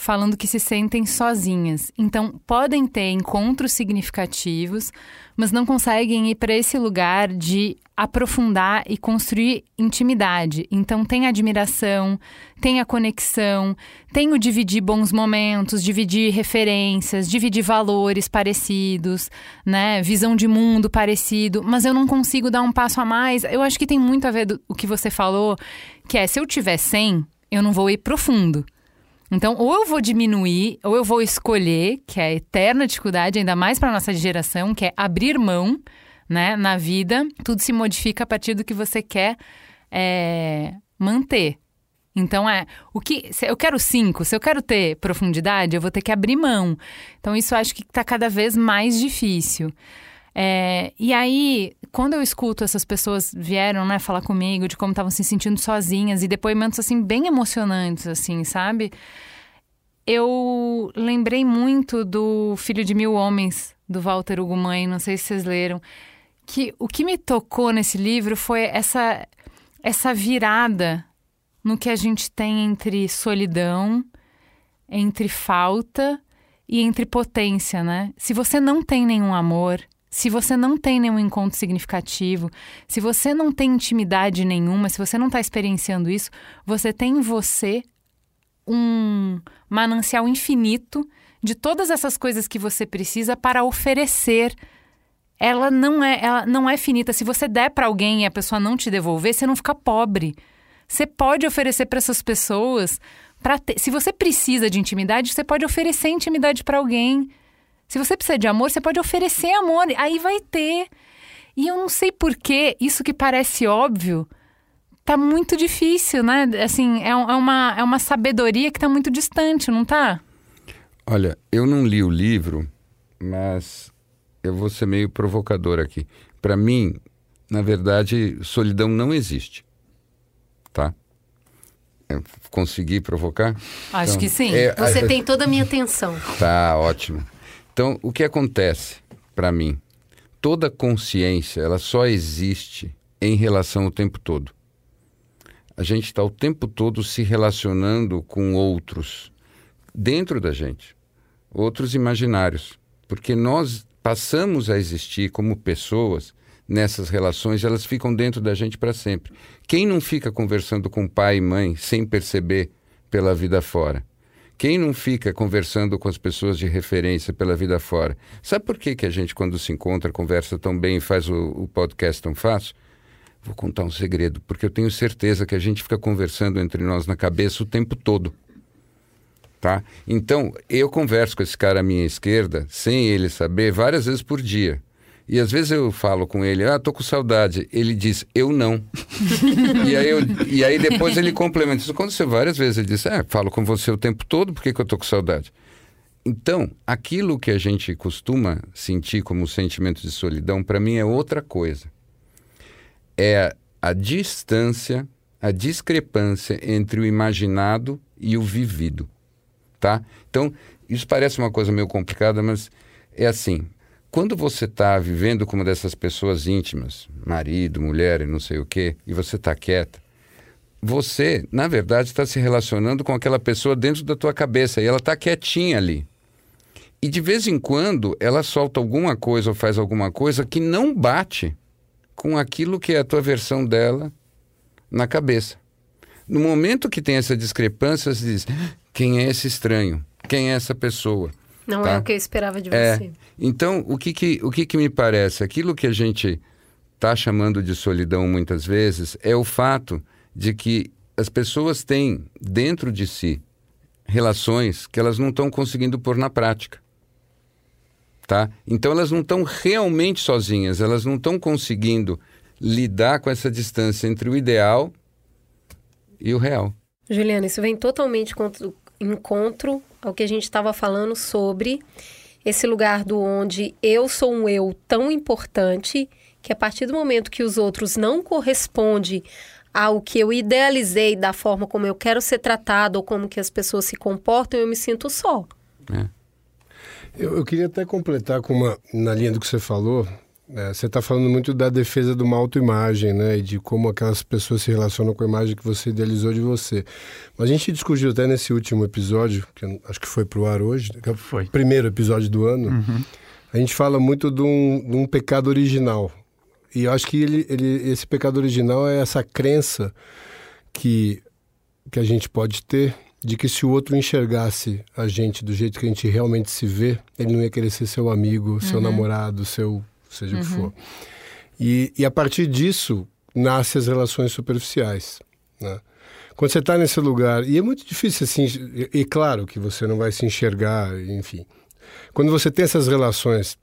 falando que se sentem sozinhas. Então, podem ter encontros significativos, mas não conseguem ir para esse lugar de aprofundar e construir intimidade. Então, tem a admiração, tem a conexão, tem o dividir bons momentos, dividir referências, dividir valores parecidos, né? Visão de mundo parecido, mas eu não consigo dar um passo a mais. Eu acho que tem muito a ver do o que você falou, que é se eu tiver 100, eu não vou ir profundo. Então, ou eu vou diminuir, ou eu vou escolher, que é a eterna dificuldade, ainda mais para nossa geração, que é abrir mão, né, na vida. Tudo se modifica a partir do que você quer é, manter. Então é o que se eu quero cinco, se eu quero ter profundidade, eu vou ter que abrir mão. Então isso acho que está cada vez mais difícil. É, e aí, quando eu escuto essas pessoas vieram, né, falar comigo de como estavam se sentindo sozinhas e depoimentos assim bem emocionantes, assim, sabe? Eu lembrei muito do Filho de Mil Homens do Walter Hugo Mãe, não sei se vocês leram, que o que me tocou nesse livro foi essa essa virada no que a gente tem entre solidão, entre falta e entre potência, né? Se você não tem nenhum amor, se você não tem nenhum encontro significativo, se você não tem intimidade nenhuma, se você não está experienciando isso, você tem em você um manancial infinito de todas essas coisas que você precisa para oferecer. Ela não é, ela não é finita. Se você der para alguém e a pessoa não te devolver, você não fica pobre. Você pode oferecer para essas pessoas. Ter, se você precisa de intimidade, você pode oferecer intimidade para alguém. Se você precisa de amor, você pode oferecer amor, aí vai ter. E eu não sei por que isso que parece óbvio tá muito difícil, né? Assim, é, é uma, é uma sabedoria que tá muito distante, não tá? Olha, eu não li o livro, mas eu vou ser meio provocador aqui. Para mim, na verdade, solidão não existe. Tá? Eu consegui provocar? Acho Então, que sim. é, Você a- tem toda a minha atenção. Tá, ótimo. Então, o que acontece para mim? Toda consciência, ela só existe em relação o tempo todo. A gente está o tempo todo se relacionando com outros dentro da gente, outros imaginários, porque nós passamos a existir como pessoas nessas relações, elas ficam dentro da gente para sempre. Quem não fica conversando com pai e mãe sem perceber pela vida fora? Quem não fica conversando com as pessoas de referência pela vida fora? Sabe por que, que a gente, quando se encontra, conversa tão bem e faz o, o podcast tão fácil? Vou contar um segredo, porque eu tenho certeza que a gente fica conversando entre nós na cabeça o tempo todo. Tá? Então, eu converso com esse cara à minha esquerda, sem ele saber, várias vezes por dia. E às vezes eu falo com ele, ah, tô com saudade. Ele diz, eu não. <laughs> e, aí eu, e aí depois ele complementa. Isso aconteceu várias vezes. Ele diz, ah, falo com você o tempo todo, por que, que eu tô com saudade? Então, aquilo que a gente costuma sentir como sentimento de solidão, para mim é outra coisa. É a distância, a discrepância entre o imaginado e o vivido, tá? Então, isso parece uma coisa meio complicada, mas é assim, quando você está vivendo com uma dessas pessoas íntimas, marido, mulher e não sei o quê, e você está quieta, você, na verdade, está se relacionando com aquela pessoa dentro da tua cabeça e ela está quietinha ali. E de vez em quando ela solta alguma coisa ou faz alguma coisa que não bate com aquilo que é a tua versão dela na cabeça. No momento que tem essa discrepância, você diz: quem é esse estranho? Quem é essa pessoa? Não tá? é o que eu esperava de É. você. Então, o que que, o que que me parece? Aquilo que a gente está chamando de solidão muitas vezes é o fato de que as pessoas têm dentro de si relações que elas não estão conseguindo pôr na prática. Tá? Então elas não estão realmente sozinhas, elas não estão conseguindo lidar com essa distância entre o ideal e o real. Juliana, isso vem totalmente contra- encontro ao que a gente estava falando sobre esse lugar do onde eu sou um eu tão importante que a partir do momento que os outros não correspondem ao que eu idealizei da forma como eu quero ser tratado ou como que as pessoas se comportam, eu me sinto só. Eu, eu queria até completar com uma, na linha do que você falou. Né, você está falando muito da defesa de uma autoimagem, né? E de como aquelas pessoas se relacionam com a imagem que você idealizou de você. Mas a gente discutiu até nesse último episódio, que acho que foi pro ar hoje, que é o Foi. primeiro episódio do ano. A gente fala muito de um, de um pecado original. E eu acho que ele, ele, esse pecado original é essa crença que, que a gente pode ter de que se o outro enxergasse a gente do jeito que a gente realmente se vê, ele não ia querer ser seu amigo, seu namorado, seu seja o que for. E, e a partir disso nascem as relações superficiais. Né? Quando você está nesse lugar, e é muito difícil assim, e, e claro que você não vai se enxergar, enfim. Quando você tem essas relações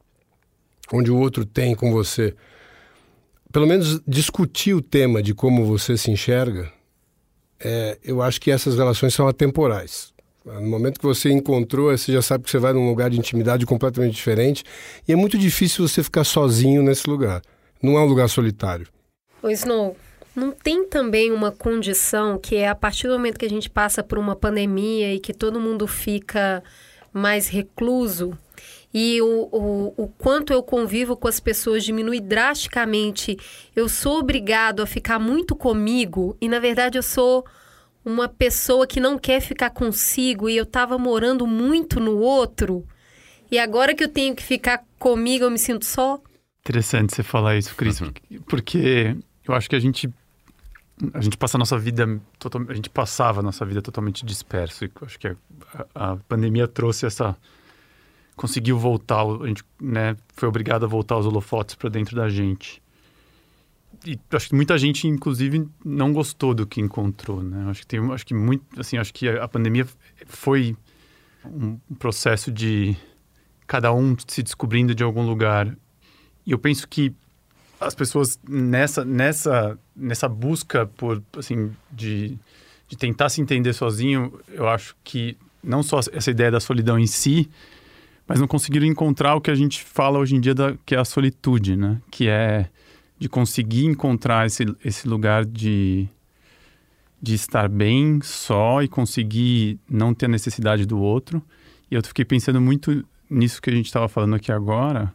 onde o outro tem com você, pelo menos discutir o tema de como você se enxerga, é, eu acho que essas relações são atemporais. No momento que você encontrou, você já sabe que você vai num lugar de intimidade completamente diferente e é muito difícil você ficar sozinho nesse lugar. Não é um lugar solitário. Ô Snow, não tem também uma condição que é a partir do momento que a gente passa por uma pandemia e que todo mundo fica mais recluso e o, o, o quanto eu convivo com as pessoas diminui drasticamente, eu sou obrigado a ficar muito comigo e na verdade eu sou uma pessoa que não quer ficar consigo e eu tava morando muito no outro e agora que eu tenho que ficar comigo eu me sinto só. Interessante você falar isso, Cris, porque eu acho que a gente a gente passa a nossa vida total, a gente passava a nossa vida totalmente disperso e acho que a, a pandemia trouxe essa conseguiu voltar, a gente né, foi obrigado a voltar os holofotes para dentro da gente. E acho que muita gente, inclusive, não gostou do que encontrou, né? Acho que tem, acho que muito, assim, acho que a pandemia foi um processo de cada um se descobrindo de algum lugar. E eu penso que as pessoas nessa nessa nessa busca por assim de, de tentar se entender sozinho, eu acho que não só essa ideia da solidão em si, mas não conseguiram encontrar o que a gente fala hoje em dia da, que é a solitude, né? Que é de conseguir encontrar esse, esse lugar de, de estar bem só e conseguir não ter a necessidade do outro. E eu fiquei pensando muito nisso que a gente estava falando aqui agora,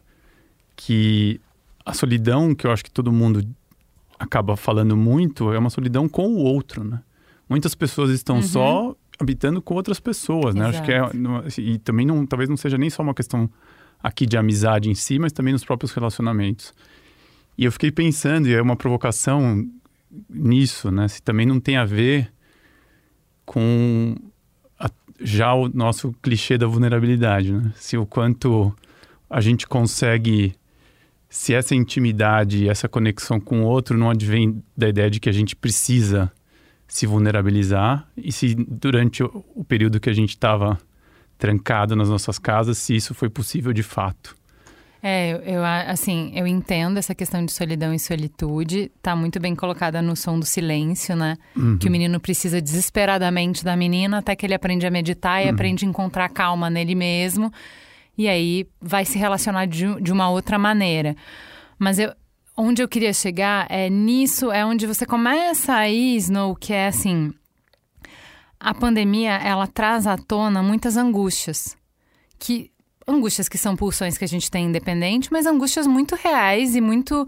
que a solidão que eu acho que todo mundo acaba falando muito é uma solidão com o outro, né? Muitas pessoas estão só habitando com outras pessoas, né? Acho que é Exato. não- assim, e também não talvez não seja nem só uma questão aqui de amizade em si, mas também nos próprios relacionamentos. E eu fiquei pensando, e é uma provocação nisso, né? Se também não tem a ver com. a- já o nosso clichê da vulnerabilidade, né? Se o quanto a gente consegue se essa intimidade, essa conexão com o outro não advém da ideia de que a gente precisa se vulnerabilizar e se durante o, período que a gente estava trancado nas nossas casas, se isso foi possível de fato. É, eu, eu, assim, eu entendo essa questão de solidão e solitude, tá muito bem colocada no som do silêncio, né? Uhum. Que o menino precisa desesperadamente da menina até que ele aprende a meditar e uhum. aprende a encontrar calma nele mesmo e aí vai se relacionar de, de uma outra maneira. Mas eu, onde eu queria chegar é nisso, é onde você começa a ir, Snow, que é assim, a pandemia, ela traz à tona muitas angústias, que angústias que são pulsões que a gente tem independente, mas angústias muito reais e muito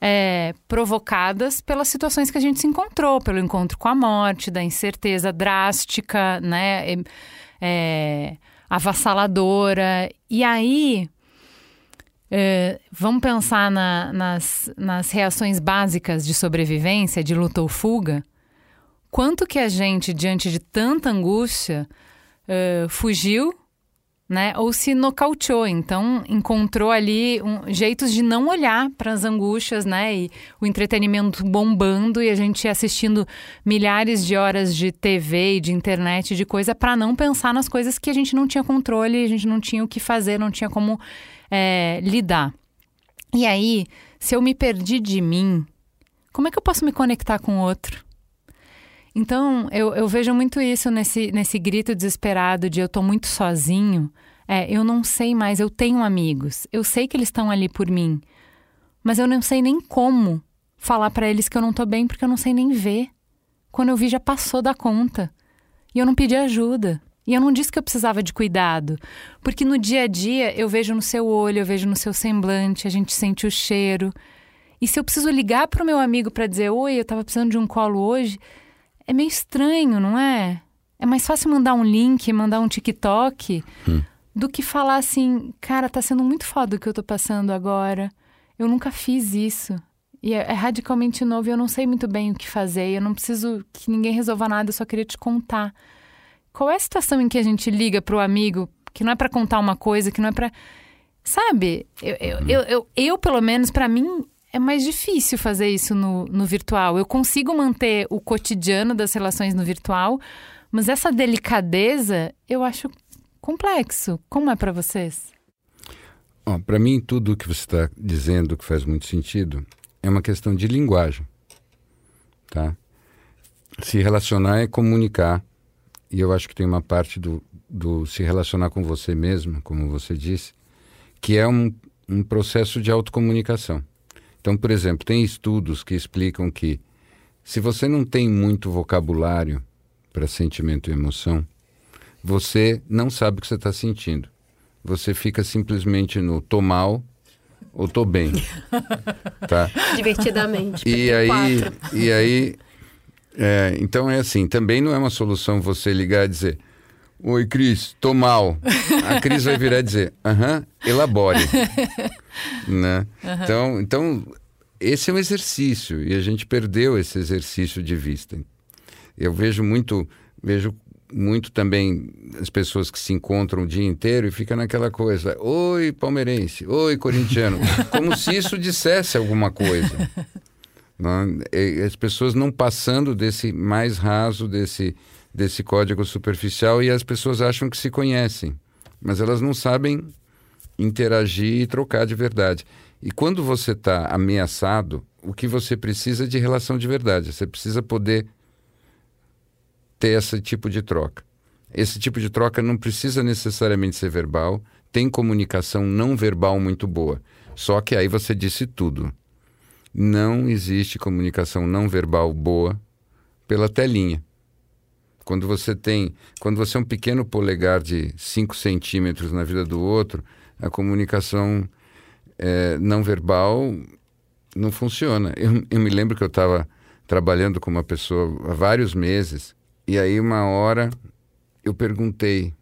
é, provocadas pelas situações que a gente se encontrou, pelo encontro com a morte, da incerteza drástica, né? É, avassaladora. E aí, é, vamos pensar na, nas, nas reações básicas de sobrevivência, de luta ou fuga. Quanto que a gente, diante de tanta angústia, é, fugiu né? Ou se nocauteou, então encontrou ali um, jeitos de não olhar para as angústias, né? E o entretenimento bombando e a gente assistindo milhares de horas de TV e de internet de coisa para não pensar nas coisas que a gente não tinha controle, a gente não tinha o que fazer, não tinha como é, lidar. E aí, se eu me perdi de mim, como é que eu posso me conectar com o outro? Então, eu, eu vejo muito isso nesse, nesse grito desesperado de eu tô muito sozinho. É, eu não sei mais, eu tenho amigos, eu sei que eles estão ali por mim, mas eu não sei nem como falar para eles que eu não tô bem porque eu não sei nem ver. Quando eu vi, já passou da conta. E eu não pedi ajuda. E eu não disse que eu precisava de cuidado, porque no dia a dia eu vejo no seu olho, eu vejo no seu semblante, a gente sente o cheiro. E se eu preciso ligar para o meu amigo para dizer: Oi, eu estava precisando de um colo hoje, é meio estranho, não é? É mais fácil mandar um link, mandar um TikTok, hum do que falar assim, cara, tá sendo muito foda o que eu tô passando agora. Eu nunca fiz isso. E é, é, radicalmente novo e eu não sei muito bem o que fazer. Eu não preciso que ninguém resolva nada, eu só queria te contar. Qual é a situação em que a gente liga pro amigo, que não é para contar uma coisa, que não é para Sabe? Eu, eu, eu, eu, eu pelo menos, para mim, é mais difícil fazer isso no, no virtual. Eu consigo manter o cotidiano das relações no virtual, mas essa delicadeza eu acho complexo. Como é para vocês? Para mim, tudo o que você está dizendo que faz muito sentido é uma questão de linguagem. Tá? Se relacionar é comunicar. E eu acho que tem uma parte do, do se relacionar com você mesmo, como você disse, que é um, um processo de autocomunicação. Então, por exemplo, tem estudos que explicam que se você não tem muito vocabulário para sentimento e emoção, você não sabe o que você está sentindo. Você fica simplesmente no tô mal ou tô bem. <laughs> tá? Divertidamente. E aí, e aí é, então é assim, também não é uma solução você ligar e dizer Oi, Cris, tô mal. A Cris vai virar e dizer, aham, elabore. <laughs> né? Então, então, esse é um exercício e a gente perdeu esse exercício de vista. Eu vejo muito, vejo muito também as pessoas que se encontram o dia inteiro e fica naquela coisa, oi palmeirense, oi corintiano, como se isso dissesse alguma coisa. <laughs> Não? As pessoas não passando desse mais raso, desse, desse código superficial e as pessoas acham que se conhecem, mas elas não sabem interagir e trocar de verdade. E quando você está ameaçado, o que você precisa é de relação de verdade. Você precisa poder ter esse tipo de troca. Esse tipo de troca não precisa necessariamente ser verbal, tem comunicação não verbal muito boa. Só que aí você disse tudo. Não existe comunicação não verbal boa pela telinha. Quando você tem, quando você é um pequeno polegar de 5 centímetros na vida do outro, a comunicação é, não verbal não funciona. Eu, eu me lembro que eu estava trabalhando com uma pessoa há vários meses e aí, uma hora, eu perguntei,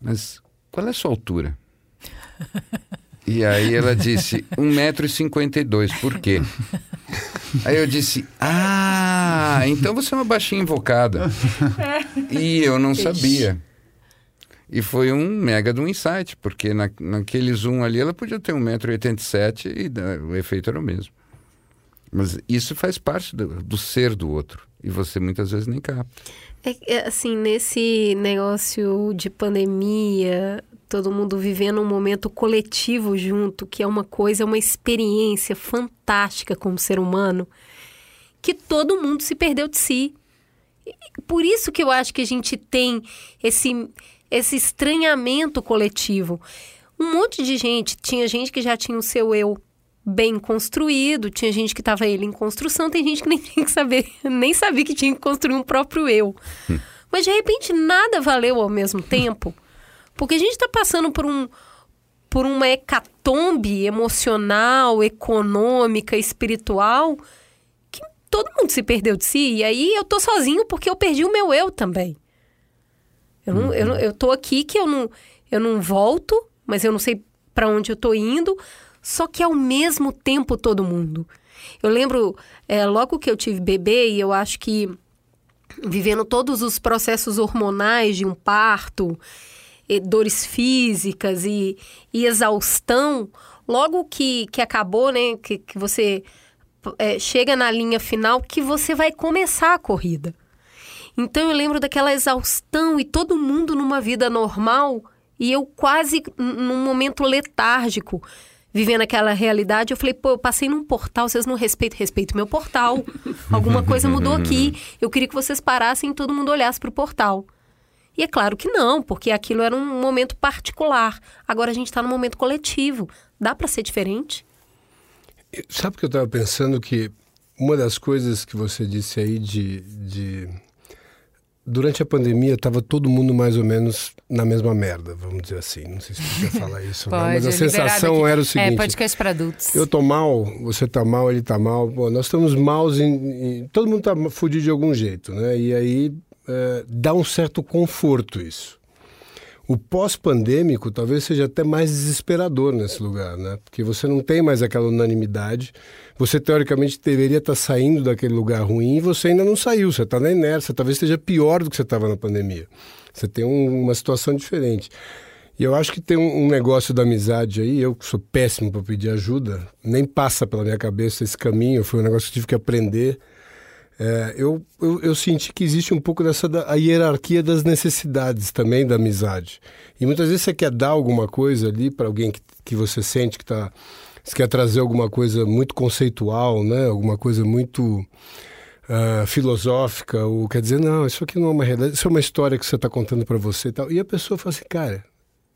mas qual é a sua altura? <laughs> E aí ela disse, 1,52m, por quê? <laughs> Aí eu disse, ah, então você é uma baixinha invocada. E eu não sabia. E foi um mega de um insight, porque na, naquele zoom ali ela podia ter 1,87m e o efeito era o mesmo. Mas isso faz parte do, do ser do outro. E você muitas vezes nem capta. É, é, assim, nesse negócio de pandemia, todo mundo vivendo um momento coletivo junto, que é uma coisa, uma experiência fantástica como ser humano, que todo mundo se perdeu de si. Por isso que eu acho que a gente tem esse, esse estranhamento coletivo. Um monte de gente, tinha gente que já tinha o seu eu bem construído, tinha gente que estava ele em construção, tem gente que nem <laughs> tinha que saber, nem sabia que tinha que construir um próprio eu. Hum. Mas de repente nada valeu ao mesmo tempo, porque a gente está passando por um por uma hecatombe emocional, econômica, espiritual, que todo mundo se perdeu de si. E aí eu tô sozinho porque eu perdi o meu eu também. Eu, não, eu, eu tô aqui que eu não, eu não volto, mas eu não sei para onde eu tô indo só que ao mesmo tempo todo mundo. Eu lembro, é, logo que eu tive bebê, e eu acho que vivendo todos os processos hormonais de um parto, dores físicas e, e, exaustão, logo que, que acabou, né, que, que você é, chega na linha final, que você vai começar a corrida. Então eu lembro daquela exaustão e todo mundo numa vida normal e eu quase num momento letárgico vivendo aquela realidade, eu falei, pô, eu passei num portal, vocês não respeitam, respeito meu portal. Alguma coisa mudou aqui. Eu queria que vocês parassem e todo mundo olhasse para o portal. E é claro que não, porque aquilo era um momento particular. Agora a gente está num momento coletivo. Dá para ser diferente? Sabe que eu estava pensando que uma das coisas que você disse aí de, de durante a pandemia estava todo mundo mais ou menos na mesma merda, vamos dizer assim. Não sei se podia <laughs> falar isso, Pode, não, mas a sensação era o seguinte: é podcast para adultos. Eu tô mal, você tá mal, ele tá mal. Bom, nós estamos maus em, em, todo mundo tá fudido de algum jeito, né? E aí é, dá um certo conforto isso. O pós-pandêmico talvez seja até mais desesperador nesse lugar, né? Porque você não tem mais aquela unanimidade. Você, teoricamente, deveria estar saindo daquele lugar ruim e você ainda não saiu. Você está na inércia. Talvez esteja pior do que você estava na pandemia. Você tem um, uma situação diferente. E eu acho que tem um, um negócio da amizade aí. Eu sou péssimo para pedir ajuda, nem passa pela minha cabeça esse caminho. Foi um negócio que eu tive que aprender é, eu, eu, eu, senti que existe um pouco dessa da, a hierarquia das necessidades também da amizade. E muitas vezes você quer dar alguma coisa ali para alguém que, que você sente que está. Você quer trazer alguma coisa muito conceitual, né? alguma coisa muito uh, filosófica, ou quer dizer, não, isso aqui não é uma realidade, isso é uma história que você está contando para você e tal. E a pessoa fala assim, cara,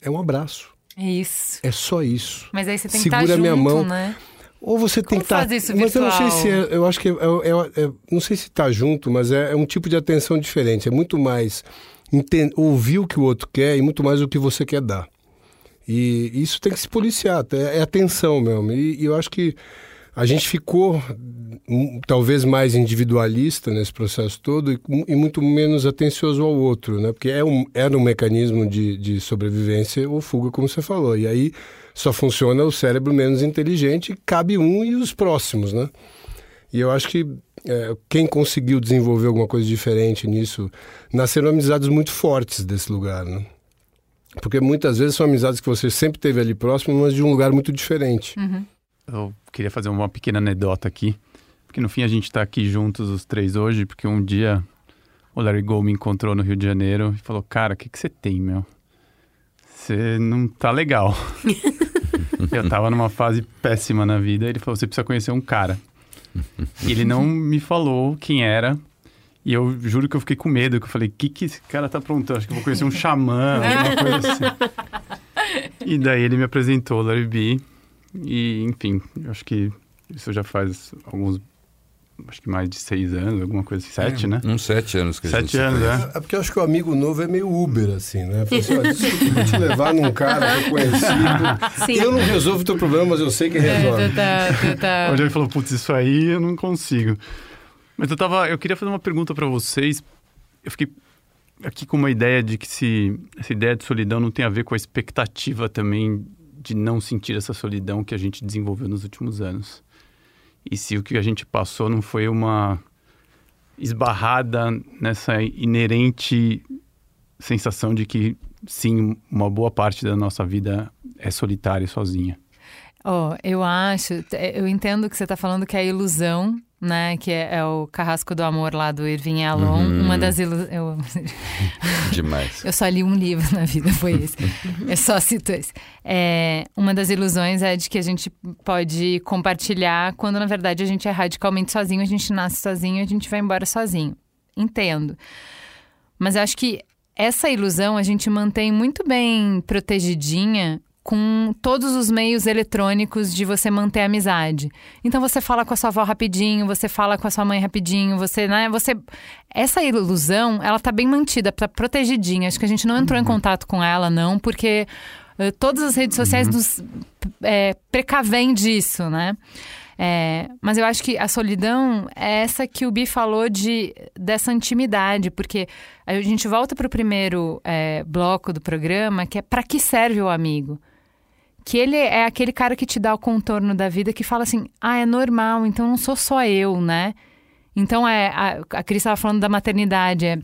é um abraço. É isso. É só isso. Mas aí você tem Segura que estar minha junto, mão. né? Ou você tem Como que isso mas eu não sei se é, eu acho que é, é- é- não sei se está junto, mas é, é um tipo de atenção diferente. É muito mais enten- ouvir o que o outro quer e muito mais o que você quer dar. E isso tem que se policiar, tá? é, é atenção mesmo. E, e eu acho que a gente ficou talvez mais individualista nesse processo todo e, e muito menos atencioso ao outro, né? Porque é um, era um mecanismo de, de sobrevivência ou fuga, como você falou. E aí só funciona o cérebro menos inteligente, cabe um e os próximos, né? E eu acho que é, quem conseguiu desenvolver alguma coisa diferente nisso, nasceram amizades muito fortes desse lugar, né? Porque muitas vezes são amizades que você sempre teve ali próximo, mas de um lugar muito diferente. Eu queria fazer uma pequena anedota aqui, porque no fim a gente está aqui juntos os três hoje, porque um dia o Larry Gold me encontrou no Rio de Janeiro e falou: Cara, o que, que você tem, meu? Você não tá legal. <laughs> eu tava numa fase péssima na vida. Ele falou: Você precisa conhecer um cara. E ele não me falou quem era. E eu juro que eu fiquei com medo, que eu falei, o que, que esse cara tá aprontando? Acho que eu vou conhecer um xamã, alguma coisa assim. E daí ele me apresentou o Larry B. E, enfim, eu acho que isso já faz alguns, acho que mais de seis anos, alguma coisa assim, sete, né? Uns sete anos que a gente Sete se anos, né? É porque eu acho que o amigo novo é meio Uber, assim, né? Fala assim, ó, <laughs> desculpa, eu vou te levar num cara reconhecido. Sim. Eu não resolvo o teu problema, mas eu sei que resolve. É, tá, tá. <laughs> Olhou e falou, putz, isso aí eu não consigo. Mas eu tava, eu queria fazer uma pergunta pra vocês. Eu fiquei aqui com uma ideia de que se essa ideia de solidão não tem a ver com a expectativa também de não sentir essa solidão que a gente desenvolveu nos últimos anos. E se o que a gente passou não foi uma esbarrada nessa inerente sensação de que sim, uma boa parte da nossa vida é solitária e sozinha. Oh, eu acho, eu entendo que você está falando que é a ilusão, né? Que é, é, o Carrasco do Amor lá do Irving Alon. Uhum. Uma das ilusões. Eu... <laughs> <laughs> Demais. eu só li um livro na vida, foi esse. eu só cito esse. É, uma das ilusões é de que a gente pode compartilhar quando na verdade a gente é radicalmente sozinho, a gente nasce sozinho, a gente vai embora sozinho. Entendo. Mas eu acho que essa ilusão a gente mantém muito bem protegidinha com todos os meios eletrônicos de você manter a amizade. Então você fala com a sua avó rapidinho, você fala com a sua mãe rapidinho, você, né, você essa ilusão, ela tá bem mantida, tá protegidinha. Acho que a gente não entrou uhum. em contato com ela não, porque uh, todas as redes sociais uhum. nos é, precavém disso, né? É, mas eu acho que a solidão é essa que o Bi falou de dessa intimidade, porque a gente volta para o primeiro é, bloco do programa, que é para que serve o amigo? Que ele é aquele cara que te dá o contorno da vida que fala assim: ah, é normal, então não sou só eu, né? Então é. A, a Cris estava falando da maternidade, é.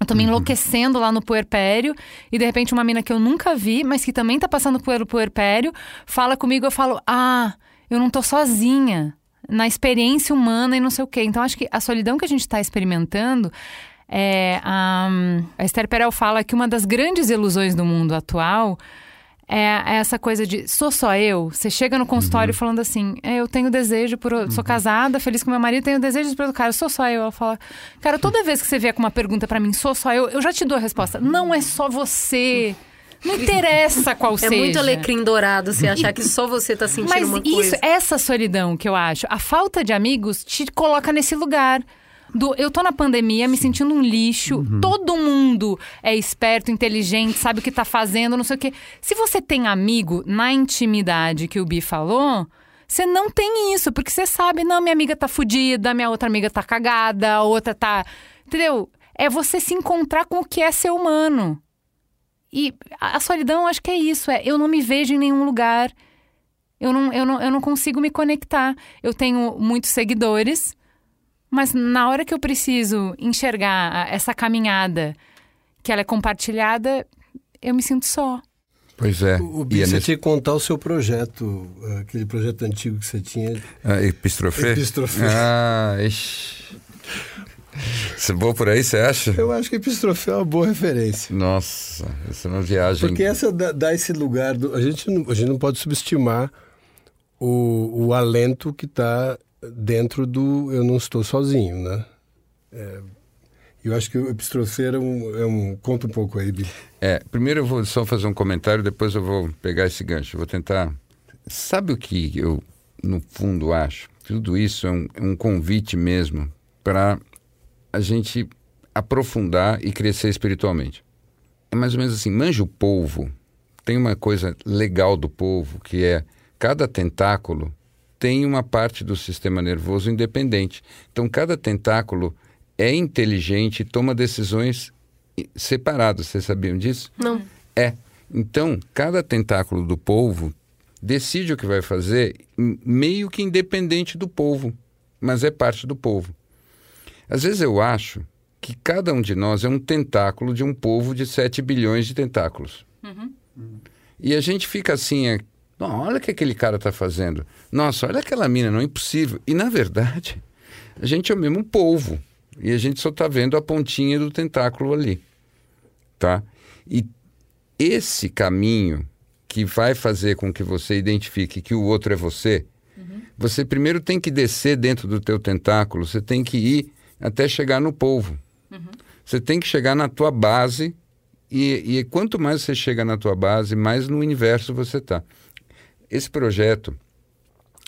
Eu tô me uhum. enlouquecendo lá no puerpério e de repente uma mina que eu nunca vi, mas que também tá passando pelo puerpério, fala comigo, eu falo: "Ah, eu não tô sozinha na experiência humana e não sei o quê". Então acho que a solidão que a gente está experimentando é a, a Esther Perel fala que uma das grandes ilusões do mundo atual é, é, essa coisa de sou só eu. Você chega no consultório uhum. falando assim, é, eu tenho desejo por. Uhum. Sou casada, feliz com meu marido, tenho desejo por outro cara, sou só eu. Ela fala, cara, toda vez que você vier com uma pergunta para mim, sou só eu, eu já te dou a resposta. Não é só você. Não interessa qual é <laughs> seja. É muito alecrim dourado você achar que só você tá sentindo Mas uma isso, coisa. Mas essa solidão que eu acho, a falta de amigos te coloca nesse lugar do eu tô na pandemia me sentindo um lixo, uhum. todo mundo é esperto, inteligente, sabe o que tá fazendo, não sei o quê. Se você tem amigo na intimidade que o Bi falou, você não tem isso, porque você sabe, não, minha amiga tá fudida, minha outra amiga tá cagada, a outra tá. Entendeu? É você se encontrar com o que é ser humano. E a solidão, acho que é isso, é eu não me vejo em nenhum lugar. Eu não, eu não, eu não consigo me conectar. Eu tenho muitos seguidores, mas na hora que eu preciso enxergar essa caminhada, que ela é compartilhada, eu me sinto só. Pois é. O Bi, é você nesse... tinha que contar o seu projeto, aquele projeto antigo que você tinha. Ah, Epistrofê? Epistrofê. Ah, ixi. Você vou por aí, você acha? Eu acho que Epistrofê é uma boa referência. Nossa, essa é uma viagem. Porque essa dá, dá esse lugar. Do, a, gente não, a gente não pode subestimar o, o alento que está dentro do eu não estou sozinho, né? É, eu acho que o epistrofeiro é um, é um, Conta um pouco aí. É, primeiro eu vou só fazer um comentário, depois eu vou pegar esse gancho. vou tentar... Sabe o que eu, no fundo, acho? Tudo isso é um, é um convite mesmo para a gente aprofundar e crescer espiritualmente. É mais ou menos assim, manja o polvo. Tem uma coisa legal do polvo, que é cada tentáculo tem uma parte do sistema nervoso independente. Então, cada tentáculo é inteligente e toma decisões separadas. Vocês sabiam disso? Não. É. Então, cada tentáculo do polvo decide o que vai fazer, meio que independente do polvo, mas é parte do polvo. Às vezes eu acho que cada um de nós é um tentáculo de um polvo de 7 bilhões de tentáculos. Uhum. E a gente fica assim, é, olha o que aquele cara está fazendo. Nossa, olha aquela mina, não é impossível. E na verdade, a gente é o mesmo polvo. E a gente só está vendo a pontinha do tentáculo ali. Tá? E esse caminho que vai fazer com que você identifique que o outro é você, uhum. você primeiro tem que descer dentro do teu tentáculo, você tem que ir até chegar no polvo. Uhum. Você tem que chegar na tua base e, e, quanto mais você chega na tua base, mais no universo você está. Esse projeto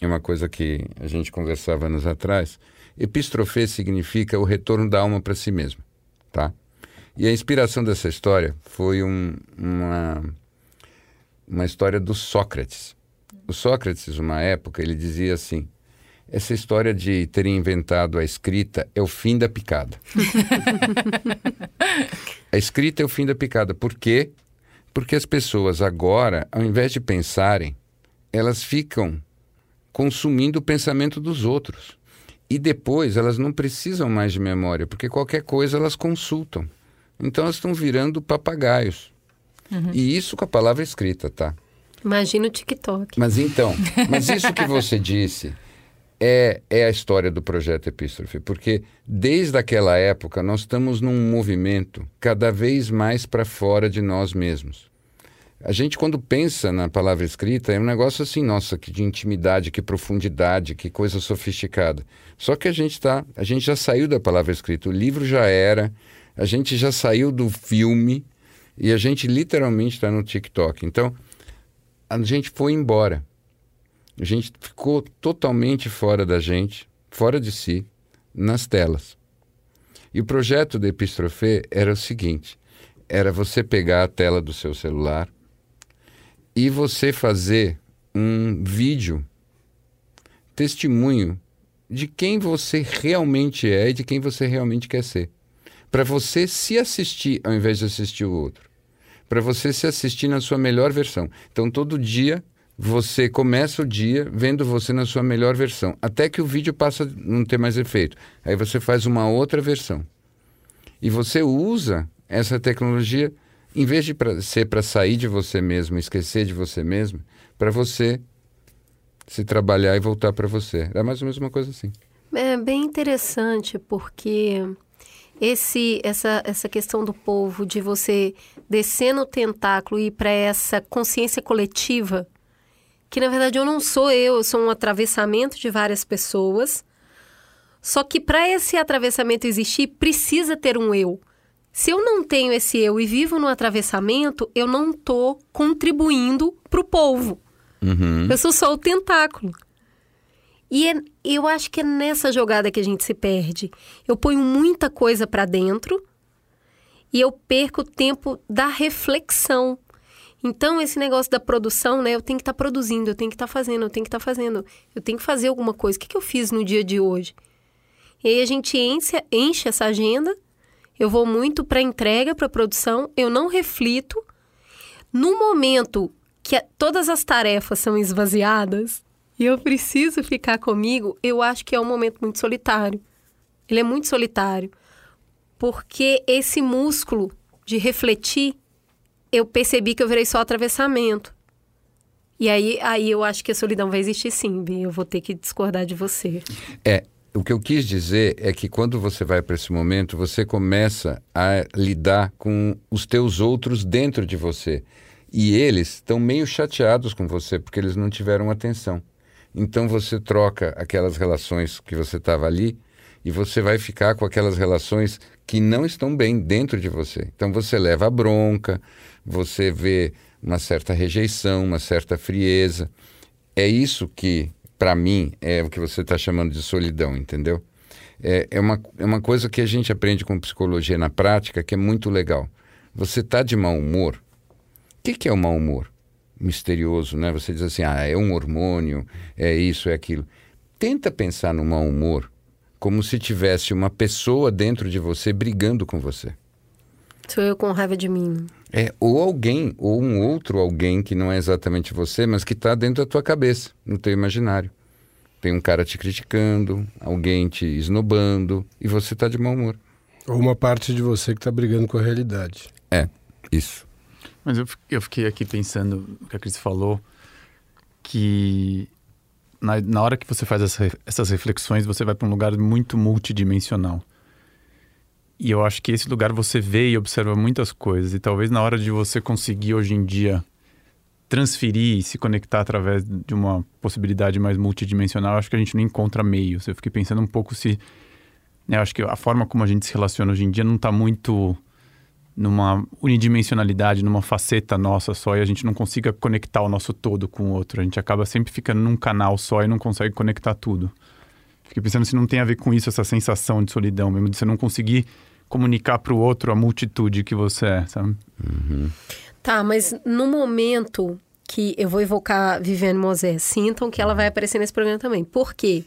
é uma coisa que a gente conversava anos atrás. Epistrofê significa o retorno da alma para si mesmo, tá? E a inspiração dessa história foi um, uma, uma história do Sócrates. O Sócrates, uma época, ele dizia assim: essa história de ter inventado a escrita é o fim da picada. <laughs> a escrita é o fim da picada. Por quê? Porque as pessoas agora, ao invés de pensarem elas ficam consumindo o pensamento dos outros. E depois elas não precisam mais de memória, porque qualquer coisa elas consultam. Então elas estão virando papagaios. E isso com a palavra escrita, tá? Imagina o TikTok. Mas então, <laughs> mas isso que você disse é, é a história do projeto Epístrofe, porque desde aquela época nós estamos num movimento cada vez mais para fora de nós mesmos. A gente, quando pensa na palavra escrita, é um negócio assim, nossa, que de intimidade, que profundidade, que coisa sofisticada. Só que a gente tá, a gente já saiu da palavra escrita, o livro já era, a gente já saiu do filme e a gente literalmente está no TikTok. Então, a gente foi embora. A gente ficou totalmente fora da gente, fora de si, nas telas. E o projeto da Epistrofê era o seguinte: era você pegar a tela do seu celular e você fazer um vídeo testemunho de quem você realmente é e de quem você realmente quer ser. Para você se assistir ao invés de assistir o outro. Para você se assistir na sua melhor versão. Então, todo dia você começa o dia vendo você na sua melhor versão, até que o vídeo passa a não ter mais efeito. Aí você faz uma outra versão. E você usa essa tecnologia, em vez de pra, ser para sair de você mesmo, esquecer de você mesmo, para você se trabalhar e voltar para você. É mais ou menos uma coisa assim. É bem interessante porque esse essa essa questão do povo de você descer no tentáculo e ir para essa consciência coletiva, que na verdade eu não sou eu, eu sou um atravessamento de várias pessoas. Só que para esse atravessamento existir, precisa ter um eu. Se eu não tenho esse eu e vivo no atravessamento, eu não estou contribuindo para o povo. Uhum. Eu sou só o tentáculo. E é- eu acho que é nessa jogada que a gente se perde. Eu ponho muita coisa para dentro e eu perco o tempo da reflexão. Então, esse negócio da produção, né? Eu tenho que estar produzindo, eu tenho que estar fazendo, eu tenho que estar fazendo, eu tenho que fazer alguma coisa. O que, que eu fiz no dia de hoje? E aí a gente enche, enche essa agenda, eu vou muito para entrega, para produção, eu não reflito. No momento que todas as tarefas são esvaziadas e eu preciso ficar comigo, eu acho que é um momento muito solitário. Ele é muito solitário. Porque esse músculo de refletir, eu percebi que eu virei só atravessamento. E aí, aí eu acho que a solidão vai existir sim, Bi. Eu vou ter que discordar de você. É, o que eu quis dizer é que quando você vai para esse momento, você começa a lidar com os teus outros dentro de você. E eles estão meio chateados com você porque eles não tiveram atenção. Então você troca aquelas relações que você estava ali e você vai ficar com aquelas relações que não estão bem dentro de você. Então você leva a bronca, você vê uma certa rejeição, uma certa frieza. É isso que, para mim, é o que você está chamando de solidão, entendeu? É, é, uma, é uma coisa que a gente aprende com psicologia na prática que é muito legal. Você está de mau humor. O que, que é o mau humor? Misterioso, né? Você diz assim, ah, é um hormônio, é isso, é aquilo. Tenta pensar no mau humor como se tivesse uma pessoa dentro de você brigando com você. Sou eu com raiva de mim. É, ou alguém, ou um outro alguém que não é exatamente você, mas que está dentro da tua cabeça, no teu imaginário. Tem um cara te criticando, alguém te esnobando, e você está de mau humor. Ou uma parte de você que está brigando com a realidade. É, isso. Mas eu, eu fiquei aqui pensando o que a Cris falou, que na, na hora que você faz essa, essas reflexões, você vai para um lugar muito multidimensional. E eu acho que esse lugar você vê e observa muitas coisas. E talvez na hora de você conseguir hoje em dia transferir e se conectar através de uma possibilidade mais multidimensional, acho que a gente não encontra meios. Eu fiquei pensando um pouco se. Né, acho que a forma como a gente se relaciona hoje em dia não está muito numa unidimensionalidade, numa faceta nossa só, e a gente não consiga conectar o nosso todo com o outro. A gente acaba sempre ficando num canal só e não consegue conectar tudo. Fiquei pensando se não tem a ver com isso, essa sensação de solidão mesmo, de você não conseguir comunicar para o outro a multitude que você é, sabe? Tá, mas no momento que eu vou evocar Viviane Mosé, sintam que ela vai aparecer nesse programa também. Por quê?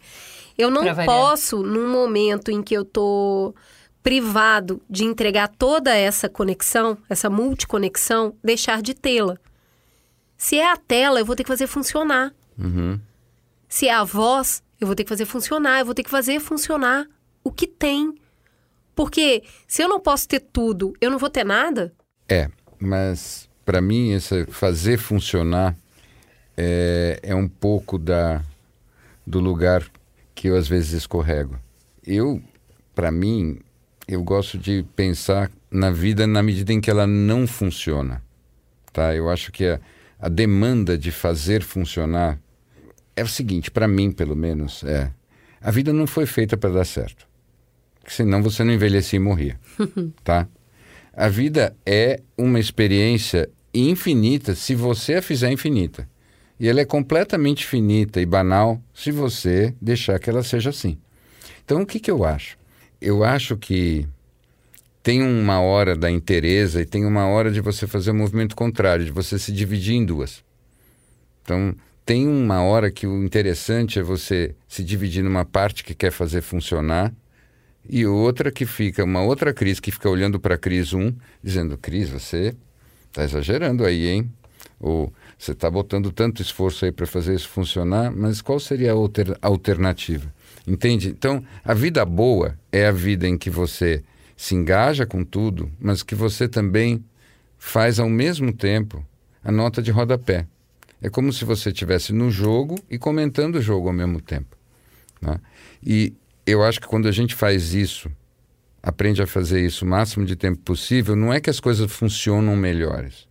Eu não posso, num momento em que eu tô privado de entregar toda essa conexão, essa multiconexão, deixar de tê-la. Se é a tela, eu vou ter que fazer funcionar. Uhum. Se é a voz, eu vou ter que fazer funcionar, eu vou ter que fazer funcionar o que tem. Porque se eu não posso ter tudo, eu não vou ter nada? É, mas para mim, esse fazer funcionar é, é um pouco da, do lugar que eu às vezes escorrego. Eu, para mim, eu gosto de pensar na vida na medida em que ela não funciona. Tá? Eu acho que a, a demanda de fazer funcionar é o seguinte, para mim, pelo menos, é a vida não foi feita para dar certo. Senão você não envelhecia e morria, <laughs> tá? A vida é uma experiência infinita se você a fizer infinita. E ela é completamente finita e banal se você deixar que ela seja assim. Então, o que, que eu acho? Eu acho que tem uma hora da interesa e tem uma hora de você fazer o um movimento contrário, de você se dividir em duas. Então, tem uma hora que o interessante é você se dividir numa parte que quer fazer funcionar e outra que fica, uma outra Cris que fica olhando para a Cris 1, dizendo: Cris, você está exagerando aí, hein? Ou você está botando tanto esforço aí para fazer isso funcionar, mas qual seria a alternativa? Entende? Então, a vida boa é a vida em que você se engaja com tudo, mas que você também faz ao mesmo tempo a nota de rodapé. É como se você estivesse no jogo e comentando o jogo ao mesmo tempo. Né? E eu acho que quando a gente faz isso, aprende a fazer isso o máximo de tempo possível, não é que as coisas funcionam melhores.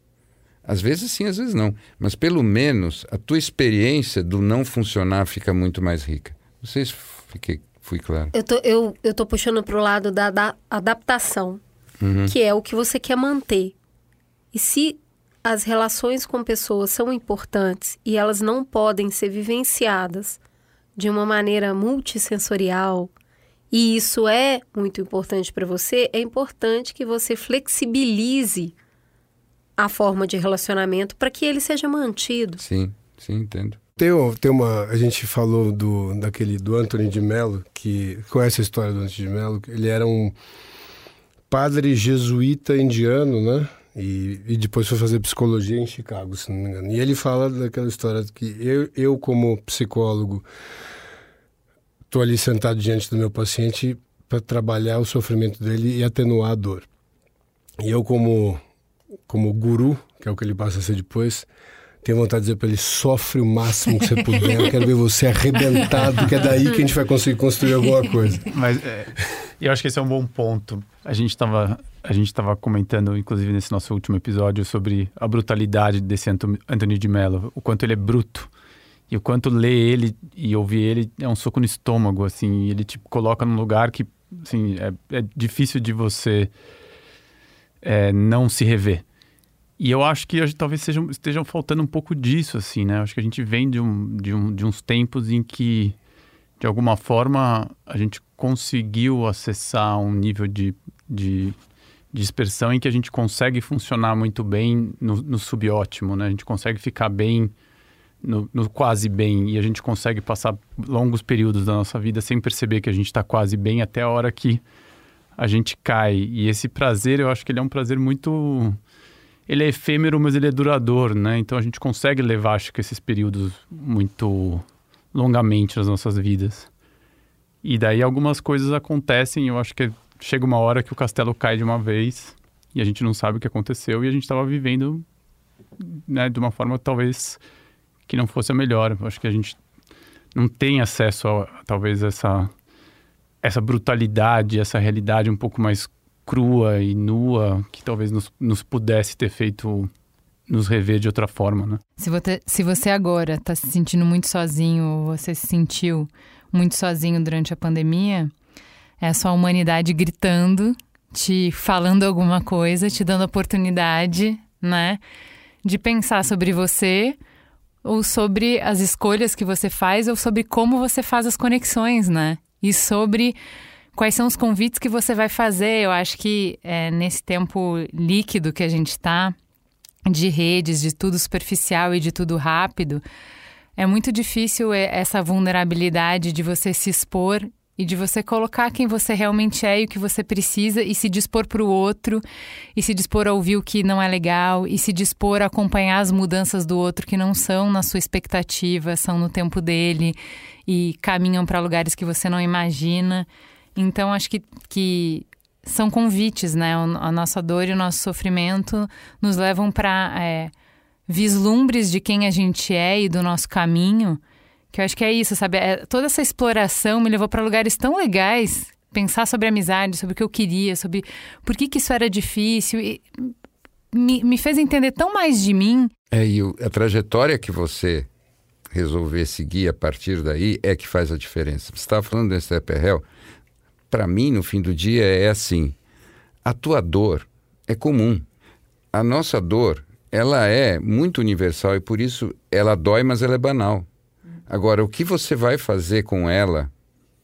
Às vezes sim, às vezes não. Mas pelo menos a tua experiência do não funcionar fica muito mais rica. Não sei se fiquei Fui claro. Eu tô, eu, eu tô puxando pro lado da, da adaptação, uhum. que é o que você quer manter. E se as relações com pessoas são importantes e elas não podem ser vivenciadas de uma maneira multissensorial, e isso é muito importante para você, é importante que você flexibilize a forma de relacionamento para que ele seja mantido. Sim, sim, entendo. Tem, tem uma. A gente falou do, daquele, do Anthony de Mello, que conhece a história do Anthony de Mello. Ele era um padre jesuíta indiano, né? E, e depois foi fazer psicologia em Chicago, se não me engano. E ele fala daquela história que eu, eu como psicólogo, estou ali sentado diante do meu paciente para trabalhar o sofrimento dele e atenuar a dor. E eu, como, como guru, que é o que ele passa a ser depois, tenho vontade de dizer para ele: sofre o máximo que você puder. Eu quero ver você arrebentado, que é daí que a gente vai conseguir construir alguma coisa. Mas é, eu acho que esse é um bom ponto. A gente estava a gente estava comentando, inclusive nesse nosso último episódio, sobre a brutalidade desse Anthony de Mello, o quanto ele é bruto. E o quanto ler ele e ouvir ele é um soco no estômago, assim. ele te coloca num lugar que, assim, é, é difícil de você é, não se rever. E eu acho que talvez sejam, estejam faltando um pouco disso, assim, né? Acho que a gente vem de, um, de, um, de uns tempos em que, de alguma forma, a gente conseguiu acessar um nível de, de dispersão em que a gente consegue funcionar muito bem no, no subótimo, né? A gente consegue ficar bem no, no, quase bem e a gente consegue passar longos períodos da nossa vida sem perceber que a gente está quase bem até a hora que a gente cai. E esse prazer, eu acho que ele é um prazer muito ele é efêmero, mas ele é duradouro, né? Então a gente consegue levar, acho que, esses períodos muito longamente nas nossas vidas. E daí algumas coisas acontecem, eu acho que chega uma hora que o castelo cai de uma vez e a gente não sabe o que aconteceu e a gente estava vivendo né, de uma forma talvez que não fosse a melhor. Acho que a gente não tem acesso a talvez essa essa brutalidade, essa realidade um pouco mais crua e nua que talvez nos, nos pudesse ter feito nos rever de outra forma, né? Se você, se você agora está se sentindo muito sozinho ou você se sentiu muito sozinho durante a pandemia, é a sua humanidade gritando, te falando alguma coisa, te dando oportunidade, né, de pensar sobre você ou sobre as escolhas que você faz ou sobre como você faz as conexões, né? E sobre Quais são os convites que você vai fazer? Eu acho que é, nesse tempo líquido que a gente está, de redes, de tudo superficial e de tudo rápido, é muito difícil essa vulnerabilidade de você se expor e de você colocar quem você realmente é e o que você precisa e se dispor para o outro e se dispor a ouvir o que não é legal e se dispor a acompanhar as mudanças do outro que não são na sua expectativa, são no tempo dele e caminham para lugares que você não imagina. Então, acho que, que são convites, né? A nossa dor e o nosso sofrimento nos levam para é, vislumbres de quem a gente é e do nosso caminho. Que eu acho que é isso, sabe? É, toda essa exploração me levou para lugares tão legais. Pensar sobre amizade, sobre o que eu queria, sobre por que, que isso era difícil. E me, me fez entender tão mais de mim. É, e a trajetória que você resolver seguir a partir daí é que faz a diferença. Você estava falando desse Eperrel, para mim, no fim do dia, é assim: a tua dor é comum. A nossa dor, ela é muito universal e por isso ela dói, mas ela é banal. Agora, o que você vai fazer com ela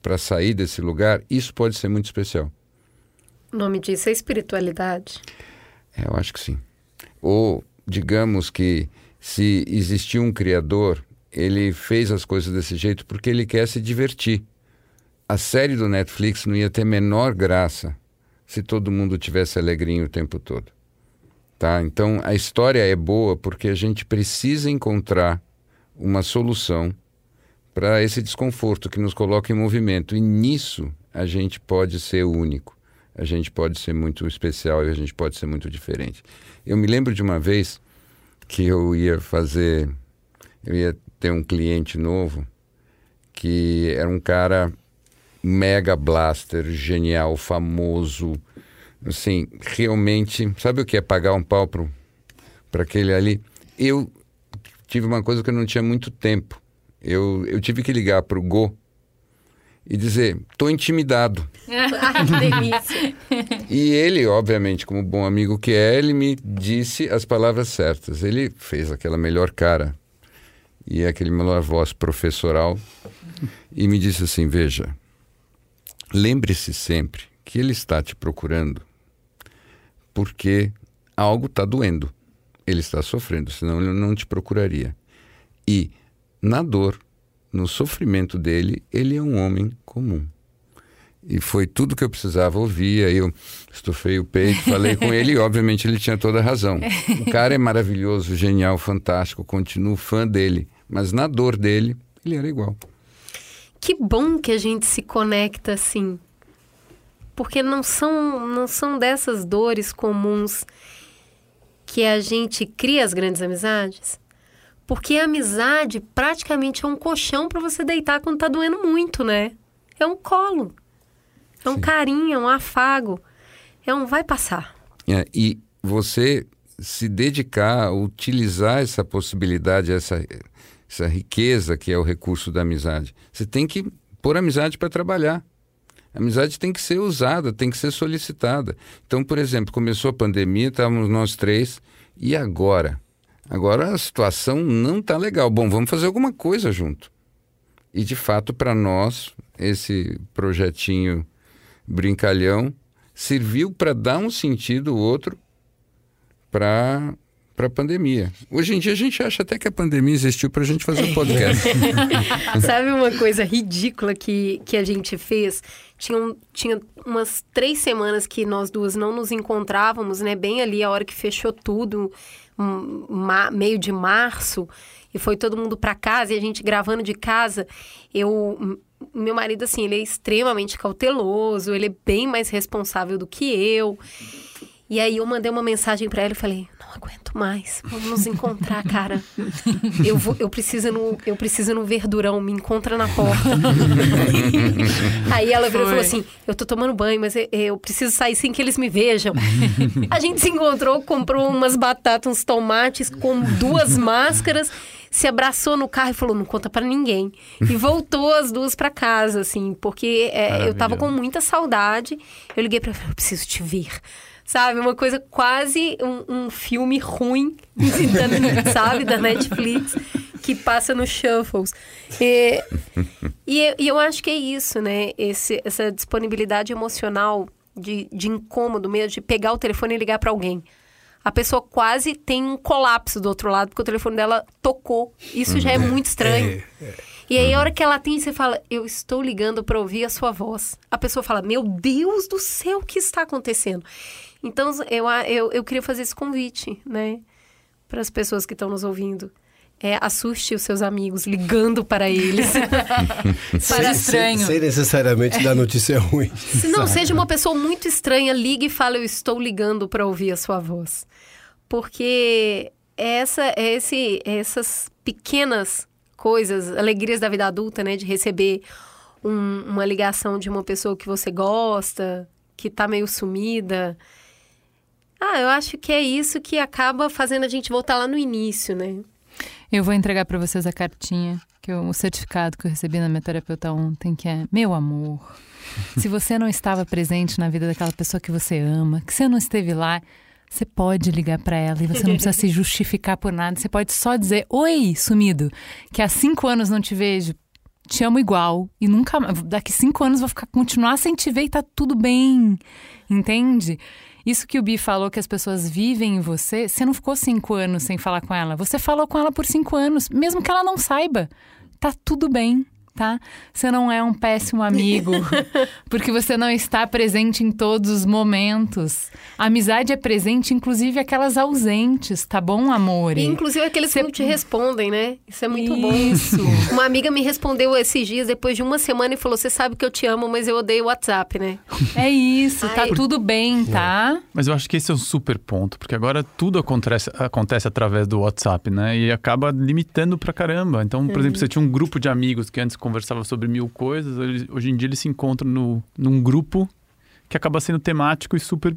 para sair desse lugar, isso pode ser muito especial. O nome disso é espiritualidade. É, eu acho que sim. Ou, digamos que se existia um Criador, ele fez as coisas desse jeito porque ele quer se divertir a série do Netflix não ia ter menor graça se todo mundo tivesse alegrinho o tempo todo. Tá? Então a história é boa porque a gente precisa encontrar uma solução para esse desconforto que nos coloca em movimento. E nisso a gente pode ser único, a gente pode ser muito especial e a gente pode ser muito diferente. Eu me lembro de uma vez que eu ia fazer, eu ia ter um cliente novo que era um cara mega blaster, genial, famoso. Assim, realmente, sabe o que é pagar um pau para aquele ali? Eu tive uma coisa que eu não tinha muito tempo. Eu, eu tive que ligar para o Go e dizer: tô intimidado. <laughs> Ai, que delícia. E ele, obviamente, como bom amigo que é, ele me disse as palavras certas. Ele fez aquela melhor cara e aquele melhor voz professoral e me disse assim: veja, Lembre-se sempre que ele está te procurando porque algo está doendo. Ele está sofrendo, senão ele não te procuraria. E na dor, no sofrimento dele, ele é um homem comum. E foi tudo que eu precisava ouvir. Aí eu estufei o peito, falei com ele e, <laughs> obviamente, ele tinha toda a razão. O cara é maravilhoso, genial, fantástico, continuo fã dele. Mas na dor dele, ele era igual. Que bom que a gente se conecta assim. Porque não são, não são dessas dores comuns que a gente cria as grandes amizades. Porque a amizade praticamente é um colchão para você deitar quando tá doendo muito, né? É um colo. É um Sim. carinho, é um afago. É um vai passar. É, e você se dedicar a utilizar essa possibilidade, essa essa riqueza que é o recurso da amizade. Você tem que pôr amizade para trabalhar. A amizade tem que ser usada, tem que ser solicitada. Então, por exemplo, começou a pandemia, estávamos nós três, e agora? Agora a situação não está legal. Bom, vamos fazer alguma coisa junto. E de fato, para nós, esse projetinho brincalhão serviu para dar um sentido outro para para a pandemia. Hoje em dia a gente acha até que a pandemia existiu para a gente fazer um podcast. <laughs> Sabe uma coisa ridícula que, que a gente fez? Tinha, tinha umas três semanas que nós duas não nos encontrávamos, né? Bem ali a hora que fechou tudo, um, meio de março, e foi todo mundo para casa e a gente gravando de casa. Eu meu marido, assim, ele é extremamente cauteloso, ele é bem mais responsável do que eu. E aí eu mandei uma mensagem para ele e falei: "Não aguento mais. Vamos nos encontrar, cara. Eu vou, eu preciso no, eu preciso no verdurão, me encontra na porta". <laughs> aí ela virou e falou assim: "Eu tô tomando banho, mas eu, eu preciso sair sem que eles me vejam". A gente se encontrou, comprou umas batatas, uns tomates com duas máscaras se abraçou no carro e falou: não conta para ninguém. E voltou as duas para casa, assim, porque é, eu tava com muita saudade. Eu liguei para ela: eu preciso te ver. Sabe? Uma coisa quase um, um filme ruim, <laughs> sabe? Da Netflix, que passa no Shuffles. E, e, e, eu acho que é isso, né? Esse, essa disponibilidade emocional de, de incômodo mesmo, de pegar o telefone e ligar para alguém. A pessoa quase tem um colapso do outro lado, porque o telefone dela tocou. Isso já é uhum. muito estranho. É, é. E aí, a hora que ela tem, você fala, eu estou ligando para ouvir a sua voz. A pessoa fala, meu Deus do céu, o que está acontecendo? Então, eu, eu, eu queria fazer esse convite, né? Para as pessoas que estão nos ouvindo. é, assuste os seus amigos ligando para eles. <laughs> Para estranho. Sem, sem necessariamente dar notícia ruim. Se não seja uma pessoa muito estranha, ligue e fale: Eu estou ligando para ouvir a sua voz. Porque essa, é esse, essas pequenas coisas, alegrias da vida adulta, né? De receber um- uma ligação de uma pessoa que você gosta, que tá meio sumida. Ah, eu acho que é isso que acaba fazendo a gente voltar lá no início, né? Eu vou entregar para vocês a cartinha, que eu, o certificado que eu recebi na minha terapeuta ontem, que é: Meu amor, se você não estava presente na vida daquela pessoa que você ama, que você não esteve lá, você pode ligar para ela e você não precisa se <laughs> justificar por nada. Você pode só dizer: Oi, sumido, que há cinco anos não te vejo. Te amo igual e nunca daqui cinco anos vou ficar continuar sem te ver e tá tudo bem, entende? Isso que o Bi falou que as pessoas vivem em você, você não ficou cinco anos sem falar com ela. Você falou com ela por cinco anos, mesmo que ela não saiba. Tá tudo bem, tá? Você não é um péssimo amigo, <laughs> porque você não está presente em todos os momentos. A amizade é presente, inclusive aquelas ausentes, tá bom, amor? E, inclusive aqueles Cê- que não te respondem, né? Isso é muito bom. Isso. <laughs> Uma amiga me respondeu esses dias, depois de uma semana, e falou: Você sabe que eu te amo, mas eu odeio o WhatsApp, né? É isso, tá Ai. tudo bem, tá? Mas eu acho que esse é um super ponto, porque agora tudo acontece, acontece através do WhatsApp, né? E acaba limitando pra caramba. Então, por exemplo, você tinha um grupo de amigos que antes conversava sobre mil coisas, hoje em dia eles se encontram no, num grupo que acaba sendo temático e super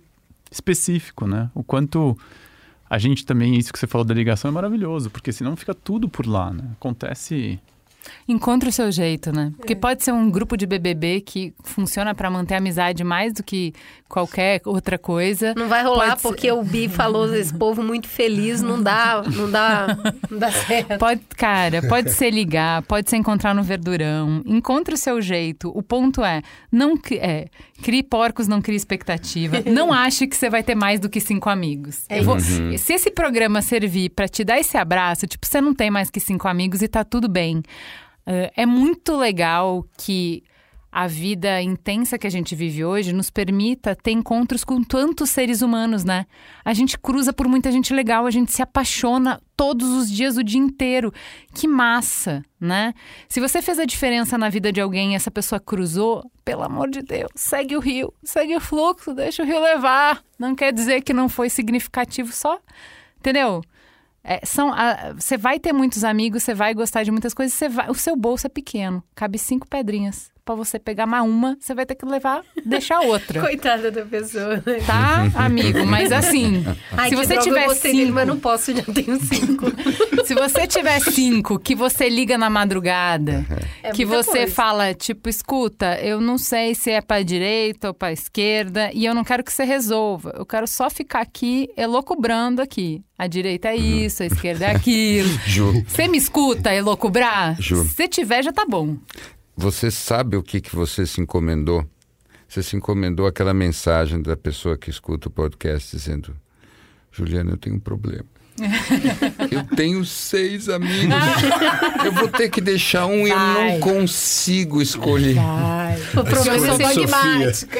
específico, né? O quanto a gente também, isso que você falou da ligação é maravilhoso, porque senão fica tudo por lá, né? Acontece. Encontre o seu jeito, né? Porque pode ser um grupo de BBB que funciona pra manter a amizade mais do que qualquer outra coisa. Não vai rolar Pode ser- porque o Bi falou esse povo muito feliz, não dá, não dá, não dá certo. Pode, cara, pode ser ligar, pode ser encontrar no verdurão. Encontre o seu jeito. O ponto é, não cri- é, crie porcos, não crie expectativa. <laughs> Não ache que você vai ter mais do que cinco amigos. É vou- Se esse programa servir pra te dar esse abraço, tipo, você não tem mais que cinco amigos e tá tudo bem. Eh, é muito legal que a vida intensa que a gente vive hoje nos permita ter encontros com tantos seres humanos, né? A gente cruza por muita gente legal, a gente se apaixona todos os dias, o dia inteiro. Que massa, né? Se você fez a diferença na vida de alguém e essa pessoa cruzou, pelo amor de Deus, segue o rio, segue o fluxo, deixa o rio levar. Não quer dizer que não foi significativo só, entendeu? É, são, você vai ter muitos amigos, você vai gostar de muitas coisas, vai- o seu bolso é pequeno, cabe cinco pedrinhas. Pra você pegar mais uma, você vai ter que levar, deixar outra. <laughs> Coitada da pessoa. né? Tá, amigo? Mas assim, <laughs> Ai, se você droga, tiver eu gostei dele, cinco, mas não posso, já tenho cinco. <laughs> se você tiver cinco que você liga na madrugada, É que você coisa. fala, tipo, escuta, eu não sei se é pra direita ou pra esquerda, e eu não quero que você resolva. Eu quero só ficar aqui elocubrando aqui. A direita é isso, a esquerda é aquilo. Você me escuta elocubrar? Se tiver, já tá bom. Você sabe o que, que você se encomendou? Você se encomendou aquela mensagem da pessoa que escuta o podcast dizendo: Juliana, eu tenho um problema. <laughs> eu tenho seis amigos. eu vou ter que deixar um e eu Vai. não consigo escolher. O problema, Eu é sou se ele, dogmática.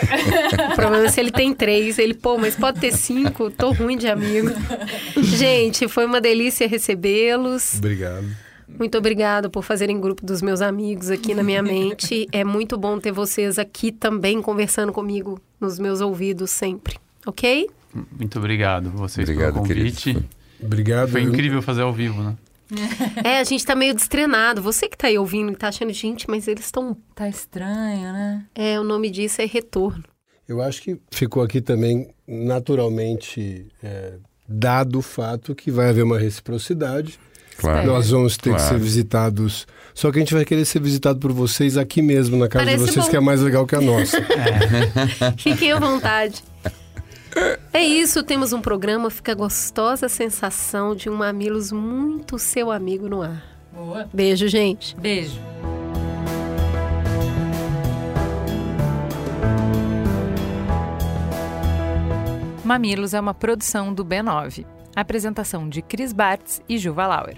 o problema é se ele tem três. Ele, pô, mas pode ter cinco? Tô ruim de amigo. <laughs> Gente, foi uma delícia recebê-los. Obrigado. Muito obrigada por fazerem grupo dos meus amigos aqui na minha mente. <laughs> É muito bom ter vocês aqui também conversando comigo nos meus ouvidos sempre. Ok? Muito obrigado vocês Obrigado, pelo convite. querido. Obrigado. Foi incrível fazer ao vivo, né? É, a gente tá meio destrenado. Você que tá aí ouvindo e tá achando, gente, mas eles estão. Tá estranho, né? É, o nome disso é retorno. Eu acho que ficou aqui também naturalmente é, dado o fato que vai haver uma reciprocidade. Claro. Nós vamos ter que Claro. ser visitados. Só que a gente vai querer ser visitado por vocês aqui mesmo, na casa Parece de vocês, bom. que é mais legal que a nossa. <laughs> Fiquem à vontade. É isso, temos um programa, fica a gostosa sensação de um Mamilos muito seu amigo no ar. Boa. Beijo, gente. Beijo. Mamilos é uma produção do B9. Apresentação de Cris Bartz e Juva Lauer.